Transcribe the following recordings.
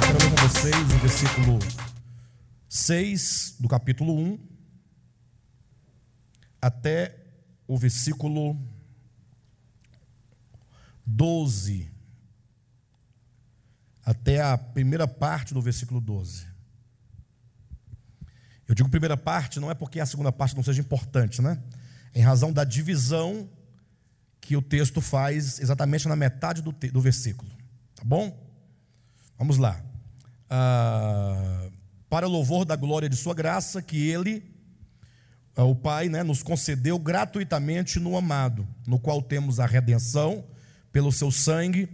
Quero ler com vocês o versículo 6 do capítulo 1 até o versículo 12. Até a primeira parte do versículo 12. Eu digo primeira parte, não é porque a segunda parte não seja importante, né? Em razão da divisão que o texto faz exatamente na metade do, do versículo. Tá bom? Vamos lá. Ah, para louvor da glória de Sua graça, que Ele, ah, o Pai, né, nos concedeu gratuitamente no amado, no qual temos a redenção pelo Seu sangue,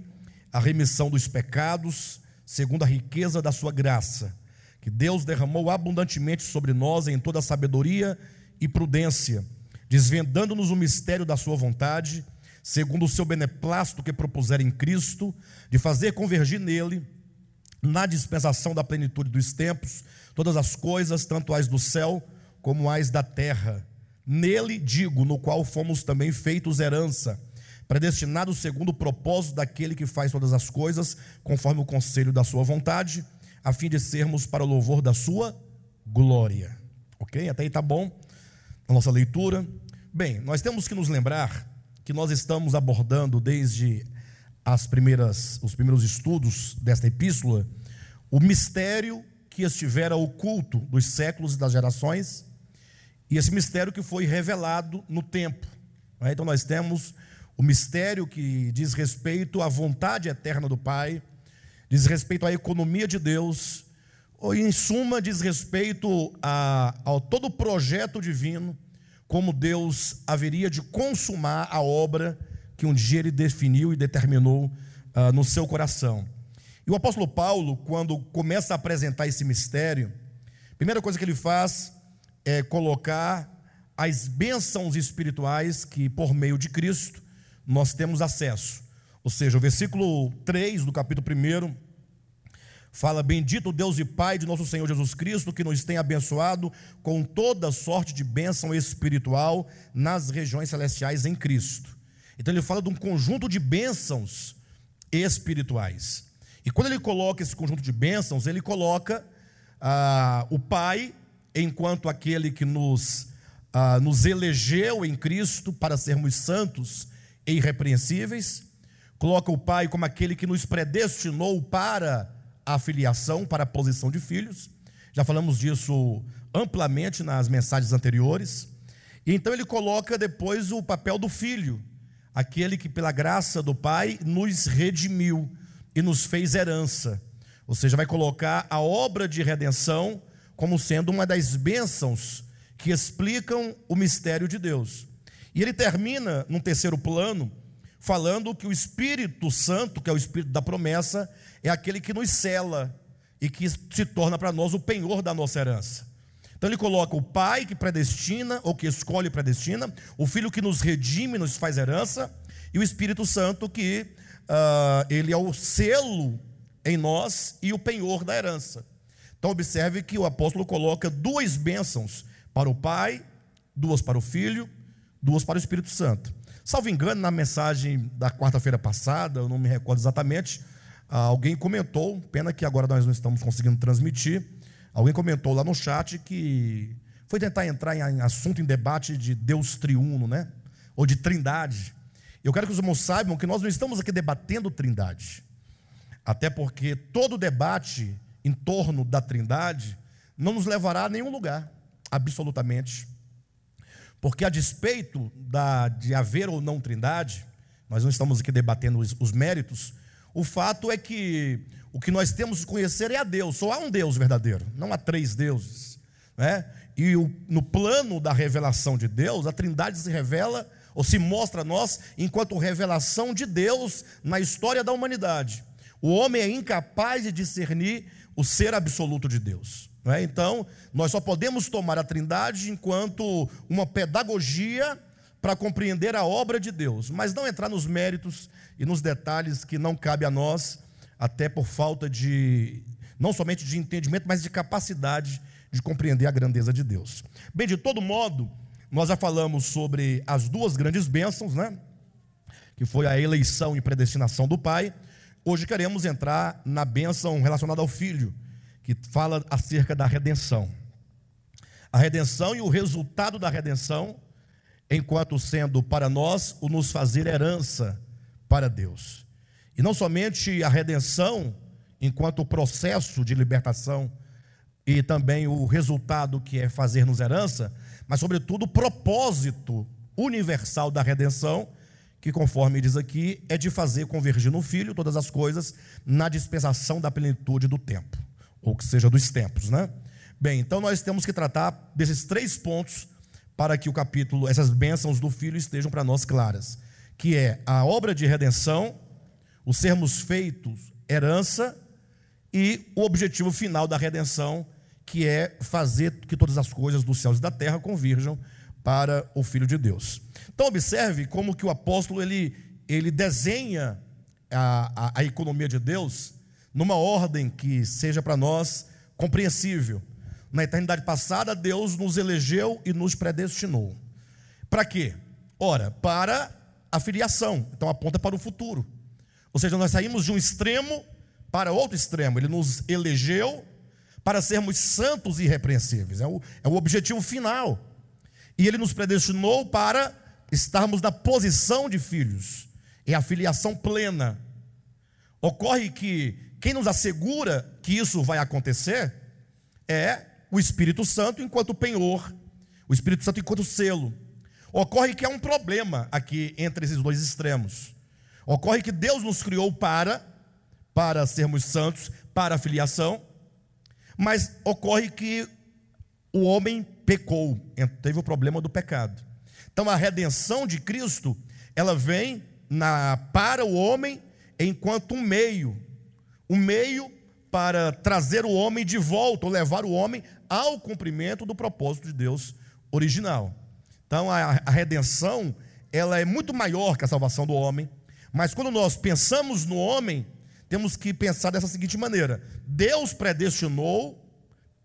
a remissão dos pecados, segundo a riqueza da Sua graça, que Deus derramou abundantemente sobre nós em toda sabedoria e prudência, desvendando-nos o mistério da Sua vontade segundo o seu beneplácito que propuser em Cristo, de fazer convergir nele, na dispensação da plenitude dos tempos, todas as coisas, tanto as do céu como as da terra. Nele, digo, no qual fomos também feitos herança, predestinados segundo o propósito daquele que faz todas as coisas, conforme o conselho da sua vontade, a fim de sermos para o louvor da sua glória. Ok? Até aí está bom a nossa leitura. Bem, nós temos que nos lembrar que nós estamos abordando desde as primeiras, os primeiros estudos desta epístola, o mistério que estivera oculto dos séculos e das gerações, e esse mistério que foi revelado no tempo. Né? Então nós temos o mistério que diz respeito à vontade eterna do Pai, diz respeito à economia de Deus, ou em suma diz respeito a, ao todo o projeto divino como Deus haveria de consumar a obra que um dia ele definiu e determinou uh, no seu coração. E o apóstolo Paulo, quando começa a apresentar esse mistério, a primeira coisa que ele faz é colocar as bênçãos espirituais que, por meio de Cristo, nós temos acesso. Ou seja, o versículo 3 do capítulo 1 Fala: Bendito Deus e Pai de nosso Senhor Jesus Cristo, que nos tem abençoado com toda sorte de bênção espiritual nas regiões celestiais em Cristo. Então ele fala de um conjunto de bênçãos espirituais. E quando ele coloca esse conjunto de bênçãos, ele coloca ah, o Pai enquanto aquele que nos, ah, nos elegeu em Cristo para sermos santos e irrepreensíveis, coloca o Pai como aquele que nos predestinou para a filiação para a posição de filhos. Já falamos disso amplamente nas mensagens anteriores. E então ele coloca depois o papel do filho, aquele que pela graça do Pai nos redimiu e nos fez herança. Ou seja, vai colocar a obra de redenção como sendo uma das bênçãos que explicam o mistério de Deus. E ele termina, num terceiro plano, falando que o Espírito Santo, que é o Espírito da promessa, é aquele que nos cela e que se torna para nós o penhor da nossa herança. Então ele coloca o Pai que predestina, ou que escolhe e predestina, o Filho que nos redime, nos faz herança, e o Espírito Santo que uh, ele é o selo em nós e o penhor da herança. Então observe que o apóstolo coloca duas bênçãos para o Pai, duas para o Filho, duas para o Espírito Santo. Salvo engano, na mensagem da quarta-feira passada, eu não me recordo exatamente, alguém comentou, pena que agora nós não estamos conseguindo transmitir. Alguém comentou lá no chat que foi tentar entrar em assunto, em debate de Deus triuno, né? Ou de trindade. Eu quero que os irmãos saibam que nós não estamos aqui debatendo trindade. Até porque todo debate em torno da trindade não nos levará a nenhum lugar, absolutamente. Porque a despeito da, de haver ou não trindade, nós não estamos aqui debatendo os, os méritos, o fato é que o que nós temos que conhecer é a Deus, só há um Deus verdadeiro, não há três deuses. Né? E o, no plano da revelação de Deus, a trindade se revela ou se mostra a nós enquanto revelação de Deus na história da humanidade. O homem é incapaz de discernir o ser absoluto de Deus. É? Então, nós só podemos tomar a Trindade enquanto uma pedagogia para compreender a obra de Deus, mas não entrar nos méritos e nos detalhes que não cabe a nós, até por falta de, não somente de entendimento, mas de capacidade de compreender a grandeza de Deus. Bem, de todo modo, nós já falamos sobre as duas grandes bênçãos, né? que foi a eleição e predestinação do Pai, hoje queremos entrar na bênção relacionada ao Filho, que fala acerca da redenção. A redenção e o resultado da redenção, enquanto sendo para nós o nos fazer herança para Deus. E não somente a redenção, enquanto processo de libertação, e também o resultado que é fazer-nos herança, mas, sobretudo, o propósito universal da redenção, que, conforme diz aqui, é de fazer convergir no Filho todas as coisas na dispensação da plenitude do tempo, ou que seja dos tempos, né? Bem, então nós temos que tratar desses três pontos para que o capítulo, essas bênçãos do Filho estejam para nós claras, que é a obra de redenção, o sermos feitos herança e o objetivo final da redenção, que é fazer que todas as coisas dos céus e da terra convirjam para o Filho de Deus. Então observe como que o apóstolo ele, ele desenha a, a, a economia de Deus numa ordem que seja para nós compreensível. Na eternidade passada, Deus nos elegeu e nos predestinou. Para quê? Ora, para a filiação. Então aponta para o futuro. Ou seja, nós saímos de um extremo para outro extremo. Ele nos elegeu para sermos santos e irrepreensíveis. É o, é o objetivo final. E ele nos predestinou para estarmos na posição de filhos. É a filiação plena. Ocorre que quem nos assegura que isso vai acontecer é o Espírito Santo enquanto penhor, o Espírito Santo enquanto selo. Ocorre que há um problema aqui entre esses dois extremos. Ocorre que Deus nos criou para para sermos santos, para a filiação, mas ocorre que o homem pecou, teve o problema do pecado. Então a redenção de Cristo, ela vem na, para o homem enquanto um meio, um meio para trazer o homem de volta, ou levar o homem ao cumprimento do propósito de Deus original. Então a, a redenção, ela é muito maior que a salvação do homem, mas quando nós pensamos no homem, temos que pensar dessa seguinte maneira: Deus predestinou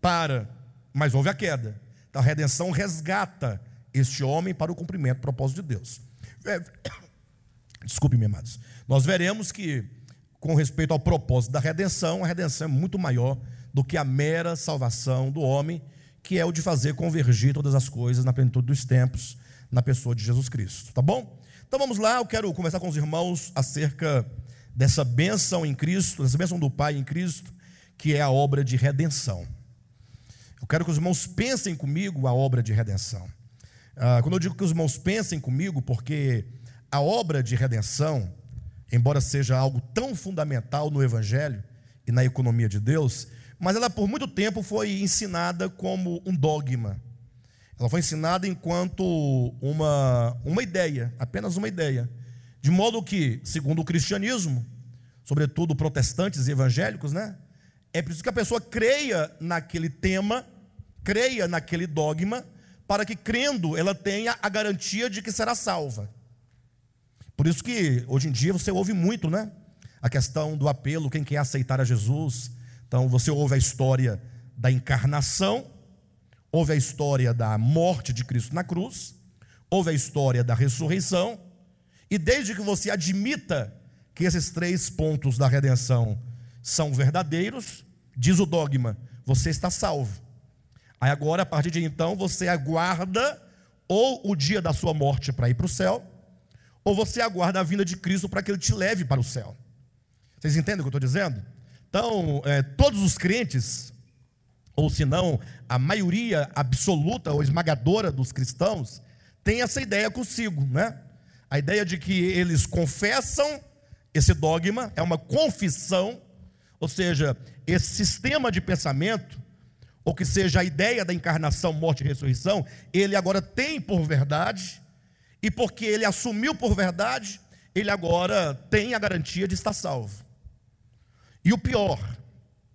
para, mas houve a queda. Então a redenção resgata este homem para o cumprimento do propósito de Deus. É, desculpe, meus amados. Nós veremos que, com respeito ao propósito da redenção, a redenção é muito maior do que a mera salvação do homem, que é o de fazer convergir todas as coisas na plenitude dos tempos, na pessoa de Jesus Cristo. Tá bom? Então vamos lá, eu quero conversar com os irmãos acerca dessa bênção em Cristo, dessa bênção do Pai em Cristo, que é a obra de redenção. Eu quero que os irmãos pensem comigo a obra de redenção. Ah, quando eu digo que os irmãos pensem comigo, porque a obra de redenção, embora seja algo tão fundamental no Evangelho e na economia de Deus, mas ela por muito tempo foi ensinada como um dogma. Ela foi ensinada enquanto uma, uma ideia, apenas uma ideia. De modo que, segundo o cristianismo, sobretudo protestantes e evangélicos, né? É preciso que a pessoa creia naquele tema, creia naquele dogma, para que crendo ela tenha a garantia de que será salva. Por isso que hoje em dia você ouve muito, né? A questão do apelo, quem quer aceitar a Jesus. Então você ouve a história da encarnação, ouve a história da morte de Cristo na cruz, ouve a história da ressurreição, e desde que você admita que esses três pontos da redenção são verdadeiros, diz o dogma, você está salvo. Aí agora, a partir de então, você aguarda ou o dia da sua morte para ir para o céu, ou você aguarda a vinda de Cristo para que ele te leve para o céu. Vocês entendem o que eu estou dizendo? Então, é, todos os crentes, ou se não, a maioria absoluta ou esmagadora dos cristãos, tem essa ideia consigo, né? A ideia de que eles confessam esse dogma, é uma confissão, ou seja, esse sistema de pensamento, ou que seja a ideia da encarnação, morte e ressurreição, ele agora tem por verdade, e porque ele assumiu por verdade, ele agora tem a garantia de estar salvo. E o pior,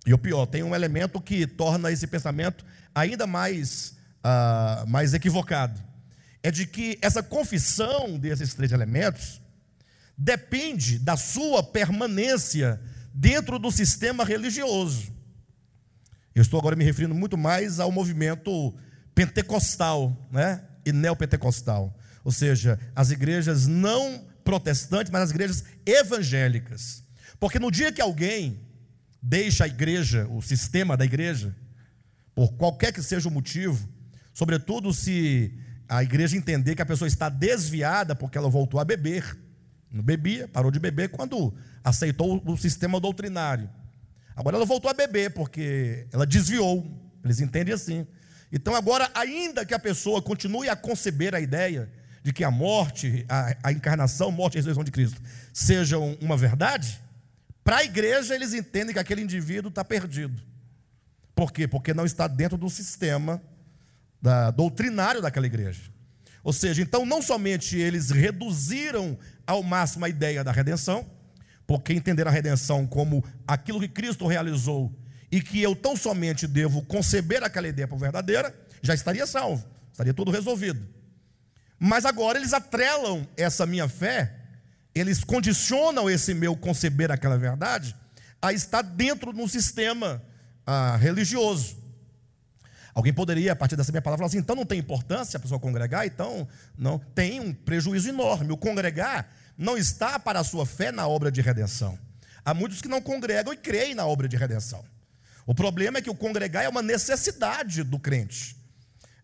e o pior, tem um elemento que torna esse pensamento ainda mais, uh, mais equivocado é de que essa confissão desses três elementos depende da sua permanência dentro do sistema religioso. Eu estou agora me referindo muito mais ao movimento pentecostal, né? E neopentecostal. Ou seja, as igrejas não protestantes, mas as igrejas evangélicas. Porque no dia que alguém deixa a igreja, o sistema da igreja, por qualquer que seja o motivo, sobretudo se a igreja entender que a pessoa está desviada porque ela voltou a beber, não bebia, parou de beber quando aceitou o sistema doutrinário. Agora ela voltou a beber porque ela desviou, eles entendem assim. Então, agora, ainda que a pessoa continue a conceber a ideia de que a morte, a, a encarnação, morte e ressurreição de Cristo sejam uma verdade, para a igreja eles entendem que aquele indivíduo está perdido. Por quê? Porque não está dentro do sistema da, doutrinário daquela igreja. Ou seja, então não somente eles reduziram ao máximo a ideia da redenção, porque entenderam a redenção como aquilo que Cristo realizou e que eu tão somente devo conceber aquela ideia por verdadeira, já estaria salvo, estaria tudo resolvido. Mas agora eles atrelam essa minha fé, eles condicionam esse meu conceber aquela verdade a estar dentro de um sistema ah, religioso. Alguém poderia, a partir dessa minha palavra, falar assim: então não tem importância a pessoa congregar? Então, não. Tem um prejuízo enorme. O congregar não está para a sua fé na obra de redenção. Há muitos que não congregam e creem na obra de redenção. O problema é que o congregar é uma necessidade do crente,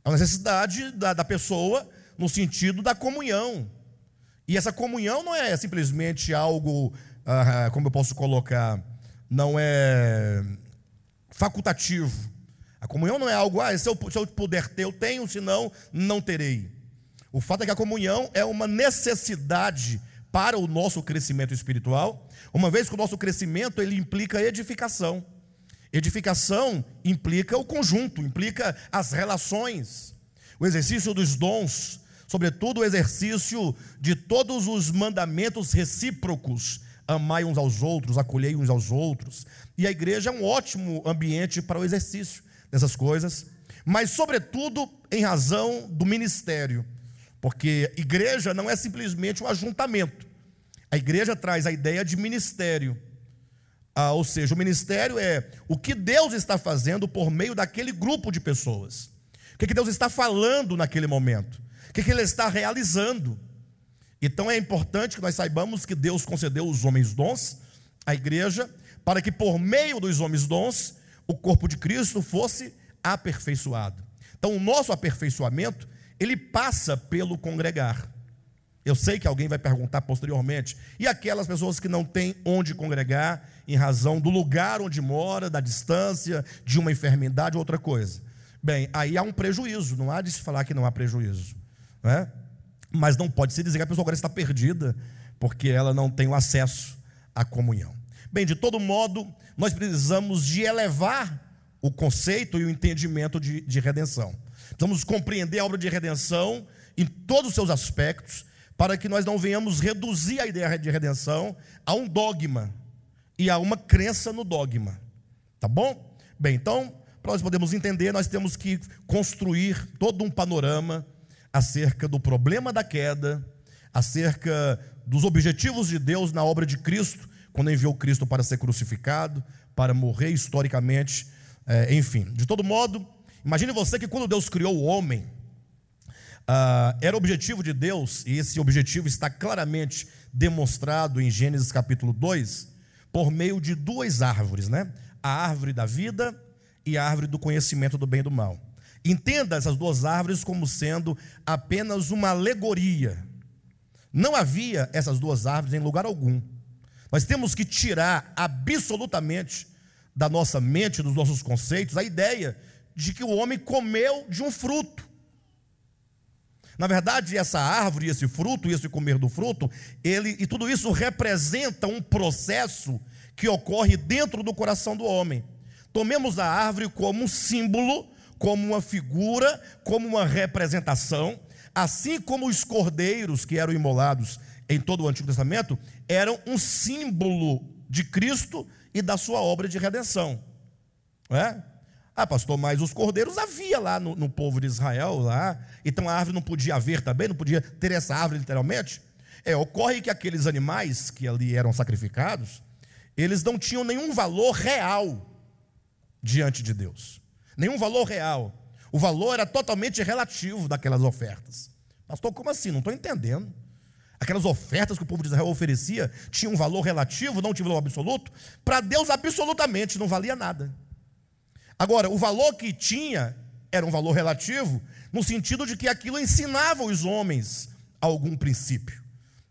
é uma necessidade da, da pessoa no sentido da comunhão. E essa comunhão não é simplesmente algo, ah, como eu posso colocar, não é facultativo. A comunhão não é algo, ah, se eu, se eu puder ter, eu tenho, senão não terei. O fato é que a comunhão é uma necessidade para o nosso crescimento espiritual, uma vez que o nosso crescimento ele implica edificação. Edificação implica o conjunto, implica as relações, o exercício dos dons, sobretudo o exercício de todos os mandamentos recíprocos. Amai uns aos outros, acolhei uns aos outros. E a igreja é um ótimo ambiente para o exercício dessas coisas, mas, sobretudo, em razão do ministério, porque igreja não é simplesmente um ajuntamento, a igreja traz a ideia de ministério. Ah, ou seja, o ministério é o que Deus está fazendo por meio daquele grupo de pessoas. O que, que Deus está falando naquele momento? Que, que Ele está realizando? Então é importante que nós saibamos que Deus concedeu os homens dons à igreja, para que por meio dos homens dons, o corpo de Cristo fosse aperfeiçoado. Então o nosso aperfeiçoamento, ele passa pelo congregar. Eu sei que alguém vai perguntar posteriormente, e aquelas pessoas que não têm onde congregar, em razão do lugar onde mora, da distância, de uma enfermidade ou outra coisa. Bem, aí há um prejuízo, não há de se falar que não há prejuízo. Não é? Mas não pode se dizer que a pessoa agora está perdida, porque ela não tem o acesso à comunhão. Bem, de todo modo, nós precisamos de elevar o conceito e o entendimento de, de redenção. Precisamos compreender a obra de redenção em todos os seus aspectos, para que nós não venhamos reduzir a ideia de redenção a um dogma e a uma crença no dogma. Tá bom? Bem, então, para nós podermos entender, nós temos que construir todo um panorama acerca do problema da queda, acerca dos objetivos de Deus na obra de Cristo, quando enviou Cristo para ser crucificado, para morrer historicamente, é, enfim. De todo modo, imagine você que quando Deus criou o homem, ah, era objetivo de Deus, e esse objetivo está claramente demonstrado em Gênesis capítulo 2, por meio de duas árvores, né? A árvore da vida e a árvore do conhecimento do bem e do mal. Entenda essas duas árvores como sendo apenas uma alegoria. Não havia essas duas árvores em lugar algum. Nós temos que tirar absolutamente da nossa mente, dos nossos conceitos, a ideia de que o homem comeu de um fruto. Na verdade, essa árvore, esse fruto, esse comer do fruto, ele e tudo isso representa um processo que ocorre dentro do coração do homem. Tomemos a árvore como um símbolo, como uma figura, como uma representação, assim como os cordeiros que eram imolados em todo o Antigo Testamento eram um símbolo de Cristo e da sua obra de redenção. É? Ah, pastor, mas os cordeiros havia lá no, no, povo de Israel, lá. Então a árvore não podia haver também, não podia ter essa árvore literalmente. É, ocorre que aqueles animais que ali eram sacrificados, eles não tinham nenhum valor real diante de Deus. Nenhum valor real. O valor era totalmente relativo daquelas ofertas. Pastor, como assim? Não estou entendendo. aquelas ofertas que o povo de Israel oferecia, tinham um valor relativo, não tinha valor absoluto. Para Deus, absolutamente, não valia nada. Agora, o valor que tinha era um valor relativo, no sentido de que aquilo ensinava os homens algum princípio.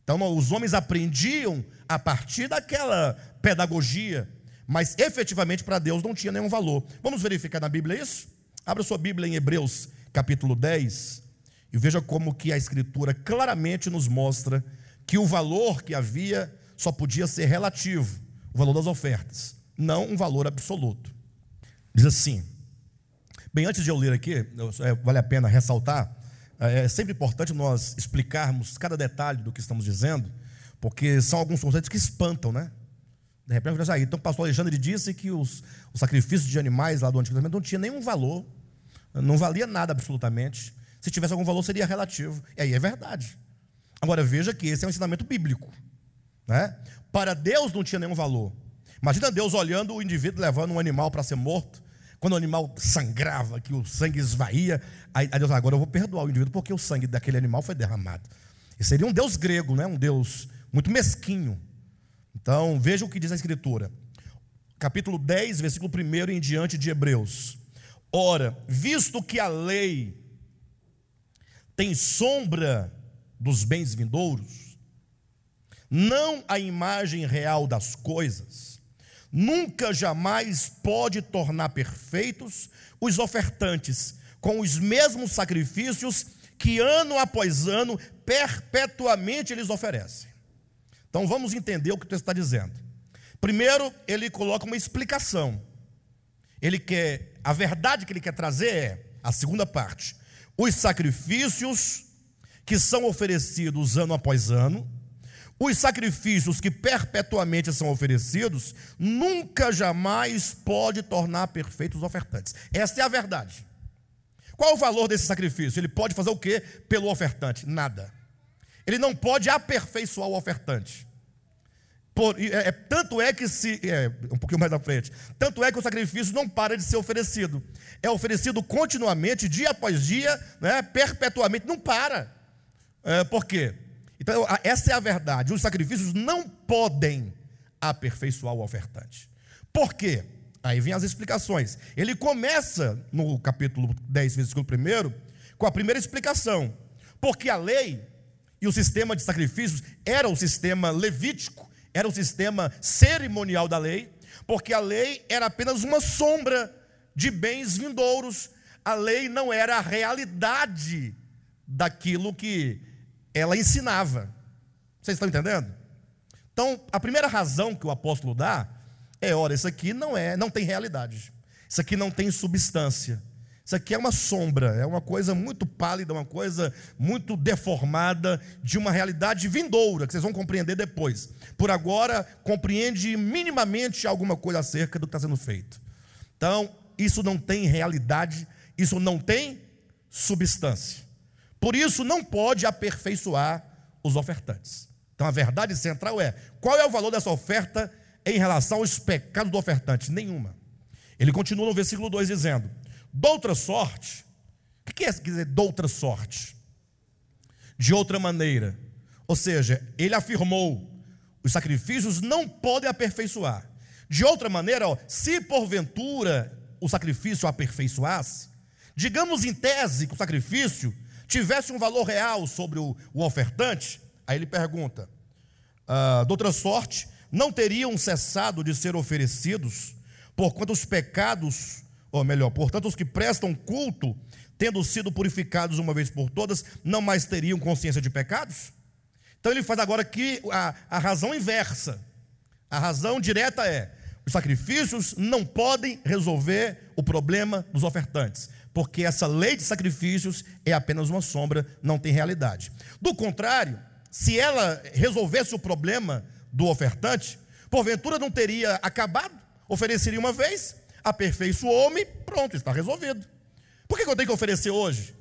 Então, os homens aprendiam a partir daquela pedagogia, mas efetivamente para Deus não tinha nenhum valor. Vamos verificar na Bíblia isso? Abra sua Bíblia em Hebreus, capítulo 10, e veja como que a escritura claramente nos mostra que o valor que havia só podia ser relativo, o valor das ofertas, não um valor absoluto. Diz assim: Bem, antes de eu ler aqui, é, vale a pena ressaltar, é, é sempre importante nós explicarmos cada detalhe do que estamos dizendo, porque são alguns conceitos que espantam, né? De repente, assim, ah, então o pastor Alexandre disse que os, os sacrifícios de animais lá do Antigo Testamento não tinha nenhum valor, não valia nada absolutamente. Se tivesse algum valor, seria relativo. E aí é verdade. Agora veja que esse é um ensinamento bíblico. Né? Para Deus não tinha nenhum valor. Imagina Deus olhando o indivíduo levando um animal para ser morto. Quando o animal sangrava, que o sangue esvaía, aí, Deus, agora eu vou perdoar o indivíduo porque o sangue daquele animal foi derramado. E seria um Deus grego, né? um Deus muito mesquinho. Então, veja o que diz a Escritura. Capítulo 10, versículo 1 em diante de Hebreus. Ora, visto que a lei tem sombra dos bens vindouros, não a imagem real das coisas, nunca jamais pode tornar perfeitos os ofertantes com os mesmos sacrifícios que ano após ano perpetuamente eles oferecem. Então vamos entender o que o texto está dizendo. Primeiro, ele coloca uma explicação. Ele quer, a verdade que ele quer trazer é, a segunda parte, os sacrifícios que são oferecidos ano após ano, os sacrifícios que perpetuamente são oferecidos, nunca jamais pode tornar perfeitos os ofertantes. Esta é a verdade. Qual o valor desse sacrifício? Ele pode fazer o que pelo ofertante? Nada. Ele não pode aperfeiçoar o ofertante. Por, é, é, tanto é que se. É, um pouquinho mais à frente. Tanto é que o sacrifício não para de ser oferecido. É oferecido continuamente, dia após dia, né, perpetuamente, não para. É, por quê? Então, essa é a verdade. Os sacrifícios não podem aperfeiçoar o ofertante. Por quê? Aí vem as explicações. Ele começa no capítulo 10, versículo 1, com a primeira explicação. Porque a lei e o sistema de sacrifícios era o sistema levítico, era o sistema cerimonial da lei, porque a lei era apenas uma sombra de bens vindouros. A lei não era a realidade daquilo que ela ensinava. Vocês estão entendendo? Então, a primeira razão que o apóstolo dá é, ora, isso aqui não é, não tem realidade. Isso aqui não tem substância. Isso aqui é uma sombra, é uma coisa muito pálida, uma coisa muito deformada de uma realidade vindoura, que vocês vão compreender depois. Por agora, compreende minimamente alguma coisa acerca do que está sendo feito. Então, isso não tem realidade, isso não tem substância. Por isso, não pode aperfeiçoar os ofertantes. Então, a verdade central é: qual é o valor dessa oferta em relação aos pecados do ofertante? Nenhuma. Ele continua no versículo 2 dizendo Doutra sorte, o que quer dizer doutra sorte? De outra maneira. Ou seja, ele afirmou: os sacrifícios não podem aperfeiçoar. De outra maneira, ó, se porventura o sacrifício aperfeiçoasse, digamos em tese que o sacrifício tivesse um valor real sobre o, o ofertante, aí ele pergunta: ah, doutra sorte, não teriam cessado de ser oferecidos, porquanto os pecados ou melhor, portanto, os que prestam culto, tendo sido purificados uma vez por todas, não mais teriam consciência de pecados? Então ele faz agora aqui a, a razão inversa. A razão direta é: os sacrifícios não podem resolver o problema dos ofertantes, porque essa lei de sacrifícios é apenas uma sombra, não tem realidade. Do contrário, se ela resolvesse o problema do ofertante, porventura não teria acabado, ofereceria uma vez, aperfeiçoou-me, pronto, está resolvido. Por que eu tenho que oferecer hoje?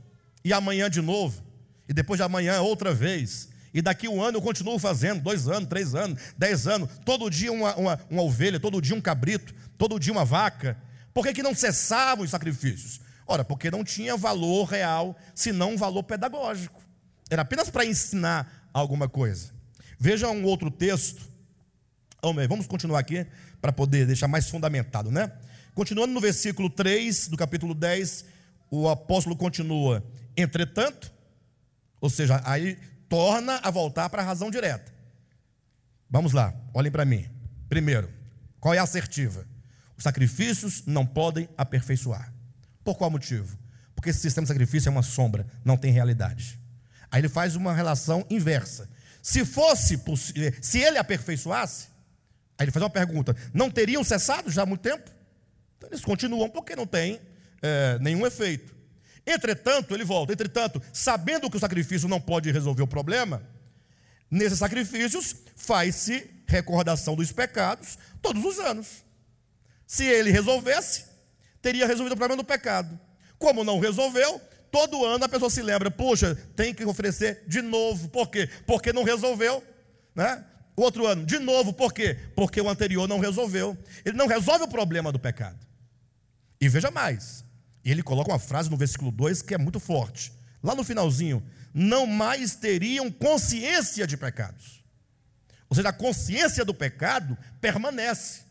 E amanhã de novo? E depois de amanhã outra vez? E daqui um ano eu continuo fazendo, dois anos, três anos, dez anos, todo dia uma, uma, uma ovelha, todo dia um cabrito, todo dia uma vaca. Por que, que não cessavam os sacrifícios? Ora, porque não tinha valor real, senão um valor pedagógico. Era apenas para ensinar alguma coisa. Veja um outro texto. Vamos continuar aqui para poder deixar mais fundamentado, né? Continuando no versículo 3 do capítulo 10, o apóstolo continua: entretanto, ou seja, aí torna a voltar para a razão direta. Vamos lá, olhem para mim. Primeiro, qual é a assertiva? Os sacrifícios não podem aperfeiçoar. Por qual motivo? Porque esse sistema de sacrifício é uma sombra, não tem realidade. Aí ele faz uma relação inversa. Se fosse se ele aperfeiçoasse, aí ele faz uma pergunta: não teriam cessado já há muito tempo? Então eles continuam porque não tem é, nenhum efeito. Entretanto, ele volta, entretanto, sabendo que o sacrifício não pode resolver o problema, nesses sacrifícios faz-se recordação dos pecados todos os anos. Se ele resolvesse, teria resolvido o problema do pecado. Como não resolveu, todo ano a pessoa se lembra, poxa, tem que oferecer de novo. Por quê? Porque não resolveu, né? O outro ano, de novo, por quê? Porque o anterior não resolveu. Ele não resolve o problema do pecado. E veja mais, ele coloca uma frase no versículo 2 que é muito forte. Lá no finalzinho, não mais teriam consciência de pecados. Ou seja, a consciência do pecado permanece.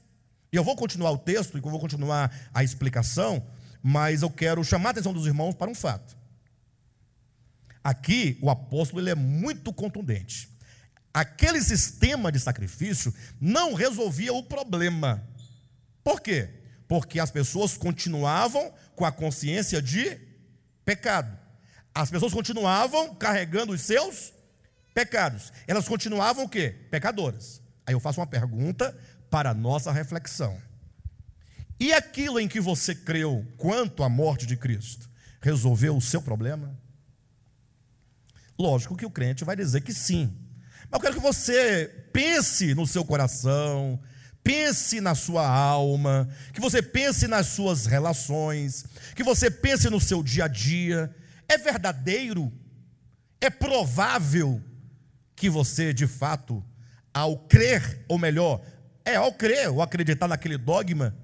E eu vou continuar o texto e vou continuar a explicação, mas eu quero chamar a atenção dos irmãos para um fato. Aqui o apóstolo ele é muito contundente. Aquele sistema de sacrifício não resolvia o problema. Por quê? Porque as pessoas continuavam com a consciência de pecado. As pessoas continuavam carregando os seus pecados. Elas continuavam o quê? Pecadoras. Aí eu faço uma pergunta para a nossa reflexão. E aquilo em que você creu quanto à morte de Cristo resolveu o seu problema? Lógico que o crente vai dizer que sim. Mas eu quero que você pense no seu coração, pense na sua alma, que você pense nas suas relações, que você pense no seu dia a dia. É verdadeiro, é provável que você de fato, ao crer, ou melhor, é ao crer ou acreditar naquele dogma,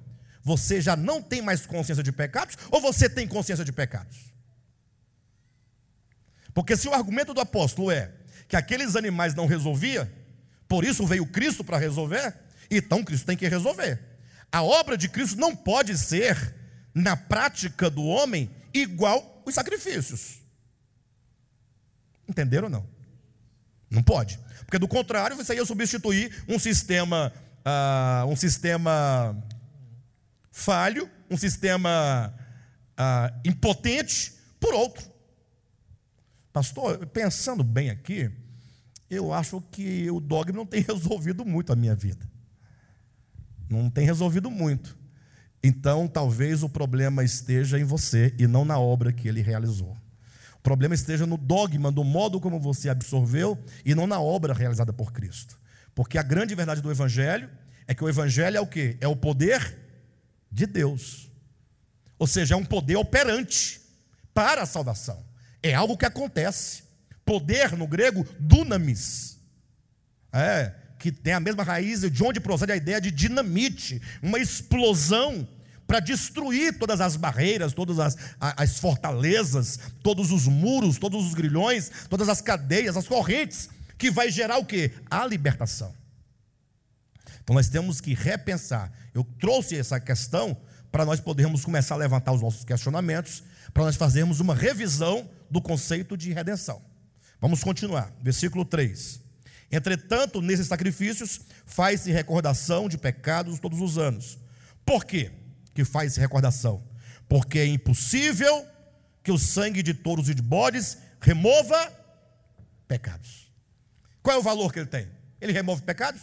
você já não tem mais consciência de pecados ou você tem consciência de pecados? Porque se o argumento do apóstolo é que aqueles animais não resolvia, por isso veio Cristo para resolver, então Cristo tem que resolver. A obra de Cristo não pode ser, na prática do homem, igual os sacrifícios. Entenderam ou não? Não pode. Porque do contrário, você ia substituir um sistema, uh, um sistema falho, um sistema uh, impotente por outro. Pastor, pensando bem aqui, eu acho que o dogma não tem resolvido muito a minha vida. Não tem resolvido muito. Então, talvez o problema esteja em você e não na obra que ele realizou. O problema esteja no dogma, no modo como você absorveu e não na obra realizada por Cristo. Porque a grande verdade do Evangelho é que o Evangelho é o que? É o poder de Deus. Ou seja, é um poder operante para a salvação. É algo que acontece. Poder no grego, dunamis. É, que tem a mesma raiz de onde procede a ideia de dinamite, uma explosão para destruir todas as barreiras, todas as, as fortalezas, todos os muros, todos os grilhões, todas as cadeias, as correntes, que vai gerar o que? A libertação. Então nós temos que repensar. Eu trouxe essa questão para nós podermos começar a levantar os nossos questionamentos, para nós fazermos uma revisão do conceito de redenção. Vamos continuar. Versículo 3. Entretanto, nesses sacrifícios faz-se recordação de pecados todos os anos. Por quê que faz-se recordação? Porque é impossível que o sangue de touros e de bodes remova pecados. Qual é o valor que ele tem? Ele remove pecados?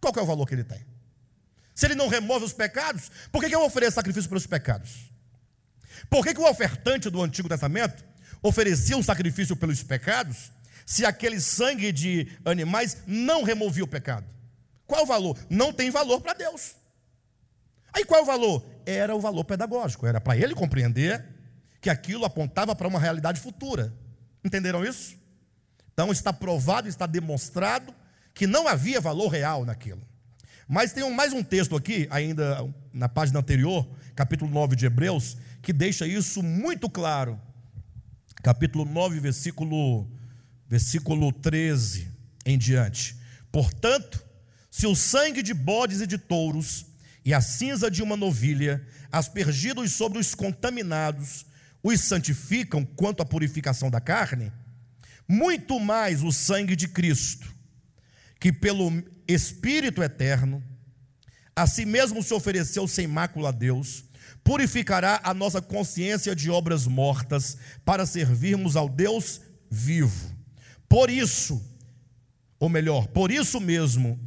Qual é o valor que ele tem? Se ele não remove os pecados, por que, que eu ofereço sacrifício pelos pecados? Por que, que o ofertante do Antigo Testamento oferecia um sacrifício pelos pecados se aquele sangue de animais não removia o pecado? Qual o valor? Não tem valor para Deus. Aí qual o valor? Era o valor pedagógico, era para ele compreender que aquilo apontava para uma realidade futura. Entenderam isso? Então está provado, está demonstrado que não havia valor real naquilo. Mas tem mais um texto aqui, ainda na página anterior, capítulo 9 de Hebreus, que deixa isso muito claro. Capítulo 9, versículo versículo 13 em diante. Portanto, se o sangue de bodes e de touros e a cinza de uma novilha, aspergidos sobre os contaminados, os santificam quanto à purificação da carne, muito mais o sangue de Cristo, que pelo Espírito eterno, a si mesmo se ofereceu sem mácula a Deus, purificará a nossa consciência de obras mortas, para servirmos ao Deus vivo. Por isso, ou melhor, por isso mesmo,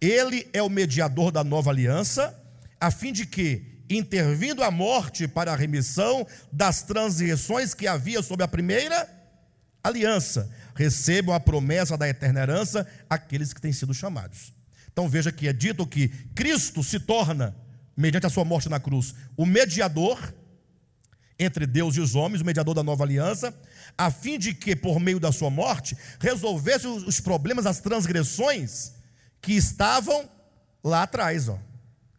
ele é o mediador da nova aliança, a fim de que, intervindo a morte para a remissão das transgressões que havia sobre a primeira aliança, recebam a promessa da eterna herança aqueles que têm sido chamados. Então veja que é dito que Cristo se torna, mediante a sua morte na cruz, o mediador entre Deus e os homens, o mediador da nova aliança, a fim de que, por meio da sua morte, resolvesse os problemas, as transgressões que estavam lá atrás, ó,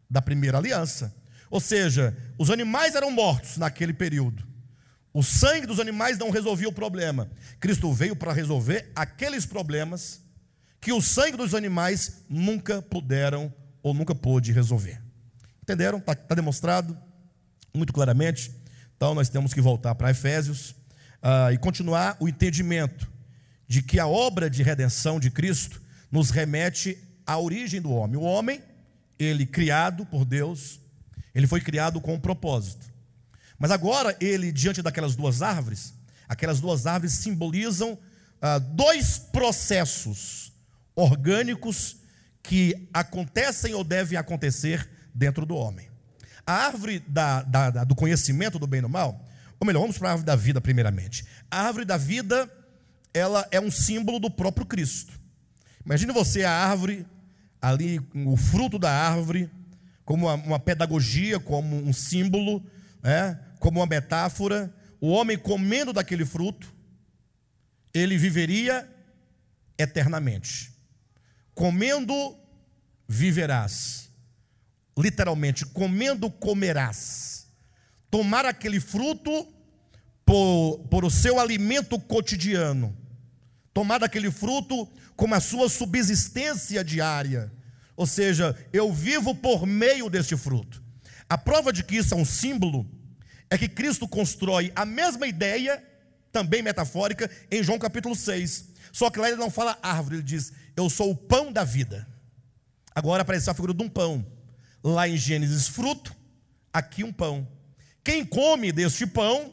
da primeira aliança. Ou seja, os animais eram mortos naquele período. O sangue dos animais não resolvia o problema. Cristo veio para resolver aqueles problemas que o sangue dos animais nunca puderam ou nunca pôde resolver. Entenderam? Está tá demonstrado muito claramente. Então nós temos que voltar para Efésios uh, e continuar o entendimento de que a obra de redenção de Cristo nos remete à origem do homem. O homem, ele criado por Deus, ele foi criado com um propósito. Mas agora ele, diante daquelas duas árvores, aquelas duas árvores simbolizam ah, dois processos orgânicos que acontecem ou devem acontecer dentro do homem. A árvore da, da, da, do conhecimento do bem e do mal, ou melhor, vamos para a árvore da vida primeiramente. A árvore da vida, ela é um símbolo do próprio Cristo. Imagine você a árvore, ali, o fruto da árvore, como uma, uma pedagogia, como um símbolo, né? como uma metáfora, o homem comendo daquele fruto, ele viveria eternamente. Comendo, viverás. Literalmente, comendo, comerás. Tomar aquele fruto por, por o seu alimento cotidiano. Tomar daquele fruto como a sua subsistência diária. Ou seja, eu vivo por meio deste fruto. A prova de que isso é um símbolo é que Cristo constrói a mesma ideia, também metafórica, em João capítulo 6. Só que lá ele não fala árvore, ele diz: Eu sou o pão da vida. Agora apareceu a figura de um pão. Lá em Gênesis, fruto, aqui um pão. Quem come deste pão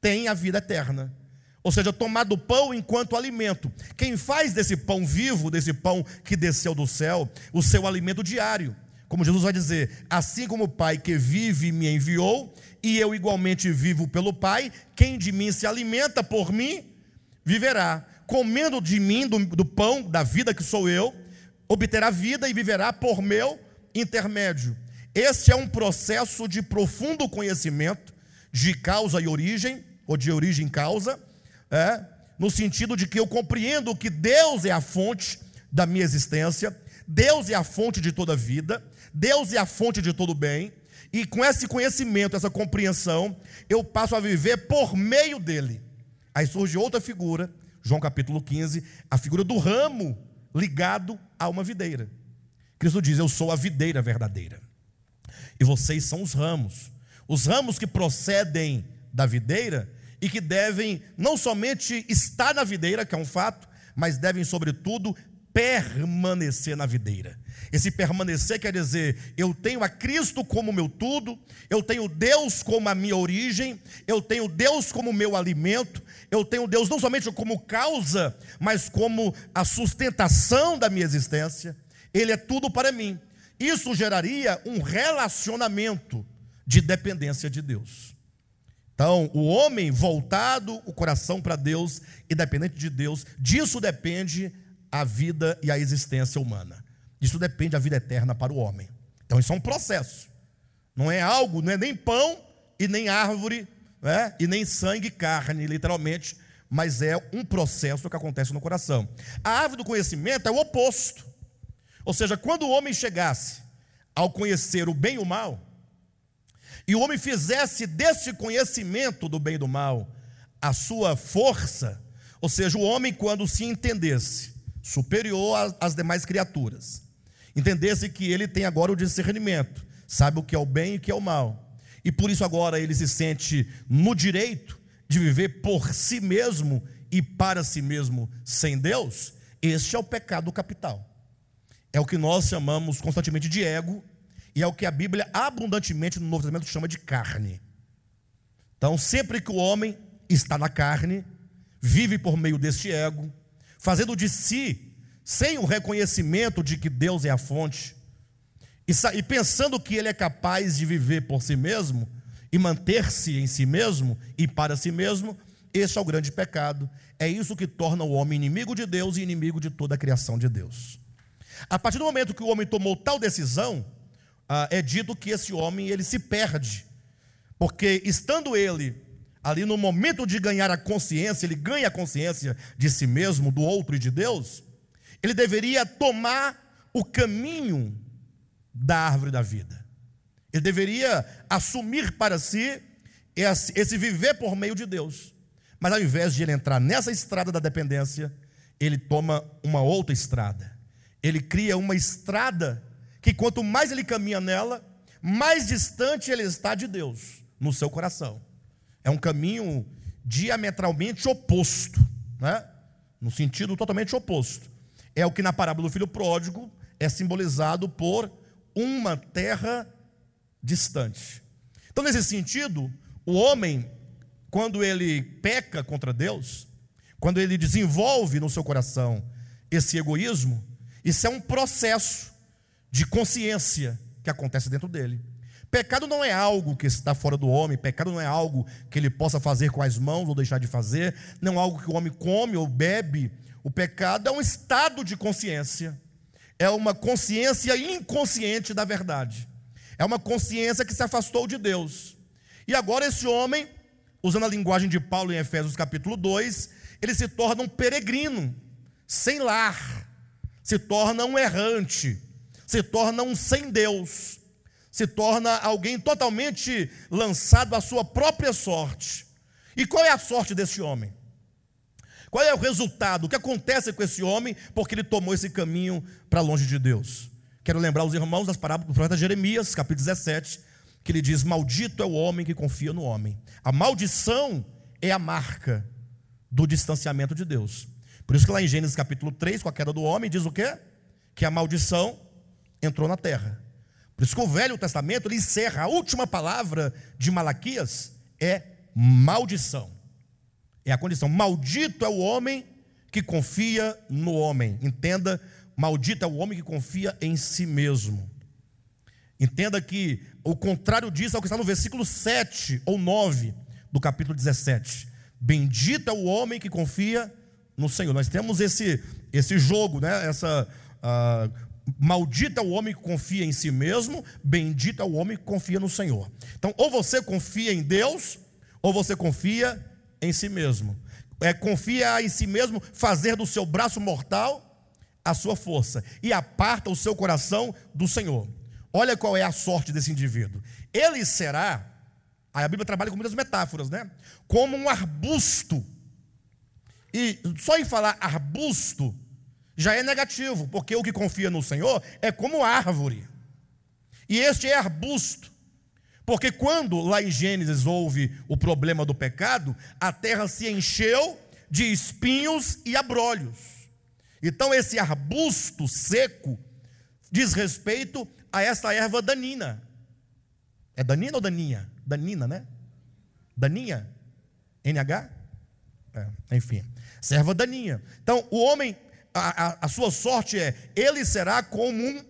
tem a vida eterna. Ou seja, tomar do pão enquanto alimento. Quem faz desse pão vivo, desse pão que desceu do céu, o seu alimento diário. Como Jesus vai dizer: Assim como o Pai que vive me enviou, e eu igualmente vivo pelo Pai, quem de mim se alimenta por mim, viverá. Comendo de mim, do, do pão da vida que sou eu, obterá vida e viverá por meu intermédio. Esse é um processo de profundo conhecimento de causa e origem, ou de origem e causa, é, no sentido de que eu compreendo que Deus é a fonte da minha existência, Deus é a fonte de toda vida, Deus é a fonte de todo bem, e com esse conhecimento, essa compreensão, eu passo a viver por meio dele. Aí surge outra figura, João capítulo 15, a figura do ramo ligado a uma videira. Cristo diz: Eu sou a videira verdadeira, e vocês são os ramos. Os ramos que procedem da videira e que devem não somente estar na videira, que é um fato, mas devem, sobretudo, permanecer na videira. Esse permanecer quer dizer, eu tenho a Cristo como meu tudo, eu tenho Deus como a minha origem, eu tenho Deus como meu alimento, eu tenho Deus não somente como causa, mas como a sustentação da minha existência. Ele é tudo para mim. Isso geraria um relacionamento de dependência de Deus. Então, o homem voltado o coração para Deus e dependente de Deus, disso depende a vida e a existência humana. Disso depende a vida eterna para o homem. Então isso é um processo. Não é algo, não é nem pão e nem árvore, né? e nem sangue e carne, literalmente, mas é um processo que acontece no coração. A árvore do conhecimento é o oposto. Ou seja, quando o homem chegasse ao conhecer o bem e o mal, e o homem fizesse desse conhecimento do bem e do mal a sua força, Ou seja, o homem, quando se entendesse superior às demais criaturas, entendesse que ele tem agora o discernimento, sabe o que é o bem e o que é o mal, e por isso agora ele se sente no direito de viver por si mesmo e para si mesmo sem Deus, este é o pecado capital. É o que nós chamamos constantemente de ego, e é o que a Bíblia abundantemente no Novo Testamento chama de carne. Então, sempre que o homem está na carne, vive por meio deste ego, fazendo de si, sem o reconhecimento de que Deus é a fonte, e pensando que ele é capaz de viver por si mesmo e manter-se em si mesmo e para si mesmo, este é o grande pecado. É isso que torna o homem inimigo de Deus e inimigo de toda a criação de Deus. A partir do momento que o homem tomou tal decisão, ah, é dito que esse homem ele se perde, porque estando ele ali no momento de ganhar a consciência, ele ganha a consciência de si mesmo, do outro e de Deus, ele deveria tomar o caminho da árvore da vida. Ele deveria assumir para si esse, esse viver por meio de Deus. Mas ao invés de ele entrar nessa estrada da dependência, ele toma uma outra estrada. Ele cria uma estrada que quanto mais ele caminha nela, mais distante ele está de Deus no seu coração. É um caminho diametralmente oposto, né? no sentido totalmente oposto. É o que na parábola do filho pródigo é simbolizado por uma terra distante. Então, nesse sentido, o homem, quando ele peca contra Deus, quando ele desenvolve no seu coração esse egoísmo, isso é um processo de consciência que acontece dentro dele. Pecado não é algo que está fora do homem, pecado não é algo que ele possa fazer com as mãos ou deixar de fazer, não é algo que o homem come ou bebe. O pecado é um estado de consciência, é uma consciência inconsciente da verdade, é uma consciência que se afastou de Deus. E agora esse homem, usando a linguagem de Paulo em Efésios capítulo 2, ele se torna um peregrino, sem lar, se torna um errante, se torna um sem Deus se torna alguém totalmente lançado à sua própria sorte. E qual é a sorte desse homem? Qual é o resultado? O que acontece com esse homem porque ele tomou esse caminho para longe de Deus? Quero lembrar os irmãos das parábolas do profeta Jeremias, capítulo 17, que ele diz: Maldito é o homem que confia no homem. A maldição é a marca do distanciamento de Deus. Por isso que lá em Gênesis capítulo 3, com a queda do homem, diz o quê? Que a maldição entrou na terra. Por isso que o Velho Testamento ele encerra, a última palavra de Malaquias é maldição. É a condição. Maldito é o homem que confia no homem. Entenda, maldito é o homem que confia em si mesmo. Entenda que o contrário disso é o que está no versículo 7 ou 9 do capítulo 17. Bendito é o homem que confia no Senhor. Nós temos esse, esse jogo, né? essa é o homem que confia em si mesmo, bendito é o homem que confia no Senhor. Então, ou você confia em Deus, ou você confia em si mesmo. É, confia em si mesmo, fazer do seu braço mortal a sua força, e aparta o seu coração do Senhor. Olha qual é a sorte desse indivíduo. Ele será, a Bíblia trabalha com muitas metáforas, né? Como um arbusto. E só em falar arbusto, já é negativo, porque o que confia no Senhor é como árvore. E este é arbusto. Porque quando lá em Gênesis houve o problema do pecado, a terra se encheu de espinhos e abrolhos. Então esse arbusto seco diz respeito a essa erva danina. É danina ou daninha? Danina, né? Daninha? NH? É, enfim, serva daninha. Então o homem a, a, a sua sorte é: ele será como um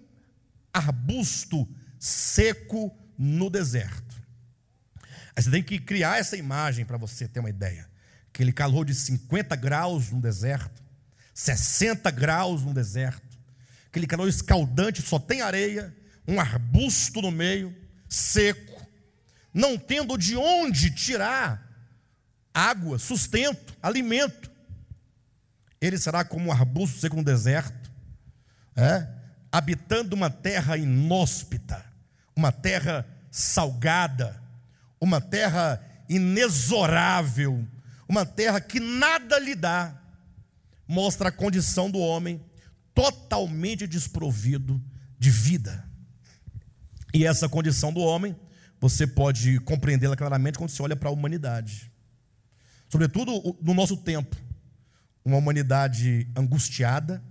arbusto seco no deserto. Aí você tem que criar essa imagem para você ter uma ideia. Aquele calor de 50 graus no deserto, 60 graus no deserto, aquele calor escaldante, só tem areia, um arbusto no meio, seco, não tendo de onde tirar água, sustento, alimento. Ele será como um arbusto seco no deserto, é? habitando uma terra inóspita, uma terra salgada, uma terra inexorável, uma terra que nada lhe dá, mostra a condição do homem totalmente desprovido de vida. E essa condição do homem, você pode compreendê-la claramente quando você olha para a humanidade. Sobretudo no nosso tempo, uma humanidade angustiada,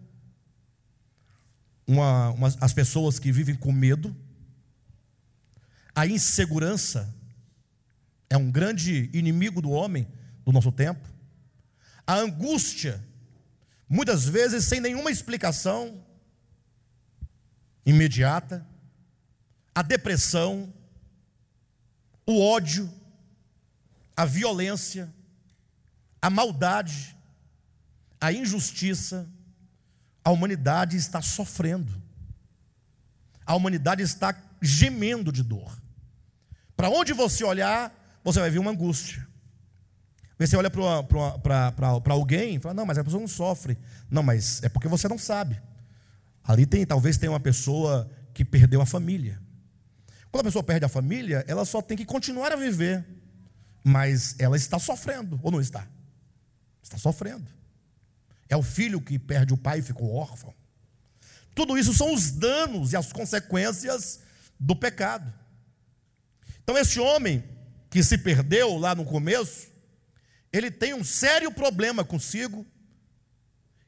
uma, uma, as pessoas que vivem com medo, a insegurança é um grande inimigo do homem do nosso tempo, a angústia, muitas vezes sem nenhuma explicação imediata, a depressão, o ódio, a violência, a maldade, a injustiça, a humanidade está sofrendo. A humanidade está gemendo de dor. Para onde você olhar, você vai ver uma angústia. Você olha para alguém e fala: Não, mas a pessoa não sofre. Não, mas é porque você não sabe. Ali tem, talvez tenha uma pessoa que perdeu a família. Quando a pessoa perde a família, ela só tem que continuar a viver. Mas ela está sofrendo, ou não está? Está sofrendo. É o filho que perde o pai e ficou órfão. Tudo isso são os danos e as consequências do pecado. Então, esse homem que se perdeu lá no começo, ele tem um sério problema consigo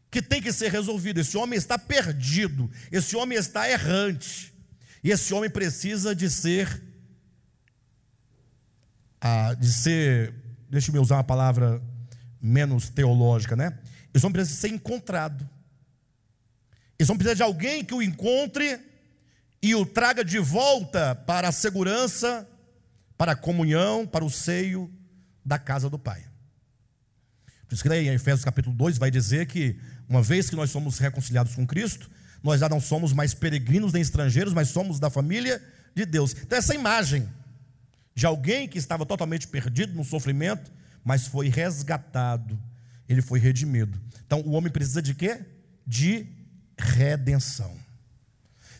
que tem que ser resolvido. Esse homem está perdido, esse homem está errante, e esse homem precisa de ser, ah, de ser, deixa eu usar uma palavra menos teológica, né? Esse homem precisa ser encontrado. Esse homem precisa de alguém que o encontre e o traga de volta para a segurança, para a comunhão, para o seio da casa do Pai. Por isso que em Efésios capítulo 2 vai dizer que, uma vez que nós somos reconciliados com Cristo, nós já não somos mais peregrinos nem estrangeiros, mas somos da família de Deus. Então, essa imagem de alguém que estava totalmente perdido no sofrimento, mas foi resgatado, ele foi redimido. Então, o homem precisa de quê? De redenção.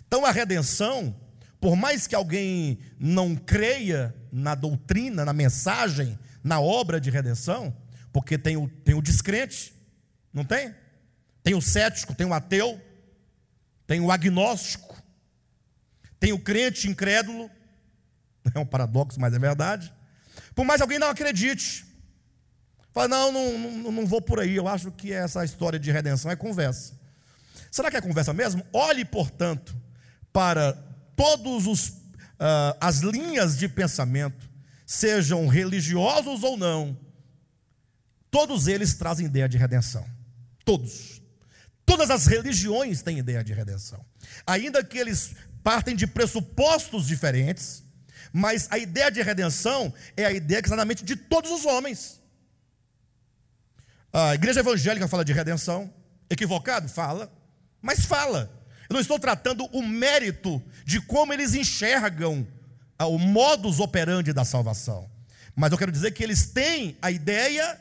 Então, a redenção, por mais que alguém não creia na doutrina, na mensagem, na obra de redenção, porque tem o, tem o descrente, não tem? Tem o cético, tem o ateu, tem o agnóstico, tem o crente incrédulo. É um paradoxo, mas é verdade. Por mais alguém não acredite, fala, não, não, não, não vou por aí, eu acho que essa história de redenção é conversa. Será que é conversa mesmo? Olhe, portanto, para todos os uh, as linhas de pensamento, sejam religiosos ou não, Todos eles trazem ideia de redenção. Todos. Todas as religiões têm ideia de redenção. Ainda que eles partem de pressupostos diferentes, mas a ideia de redenção é a ideia que está na mente de todos os homens. A igreja evangélica fala de redenção, equivocado? Fala, mas fala. Eu não estou tratando o mérito de como eles enxergam o modus operandi da salvação, mas eu quero dizer que eles têm a ideia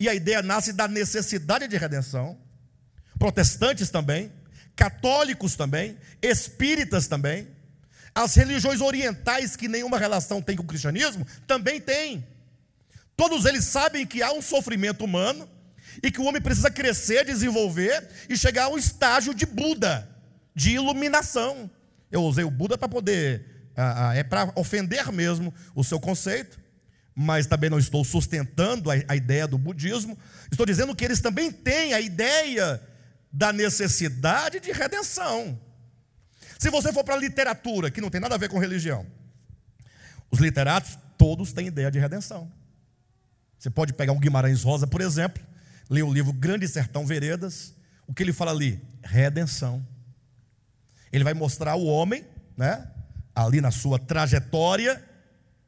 e a ideia nasce da necessidade de redenção. Protestantes também, católicos também, espíritas também. As religiões orientais, que nenhuma relação tem com o cristianismo, também têm. Todos eles sabem que há um sofrimento humano e que o homem precisa crescer, desenvolver e chegar a um estágio de Buda, de iluminação. Eu usei o Buda para poder, ah, ah, é para ofender mesmo o seu conceito mas também não estou sustentando a, a ideia do budismo. Estou dizendo que eles também têm a ideia da necessidade de redenção. Se você for para a literatura, que não tem nada a ver com religião, os literatos todos têm ideia de redenção. Você pode pegar um Guimarães Rosa, por exemplo, ler o livro Grande Sertão Veredas, o que ele fala ali? Redenção. Ele vai mostrar o homem, né, ali na sua trajetória,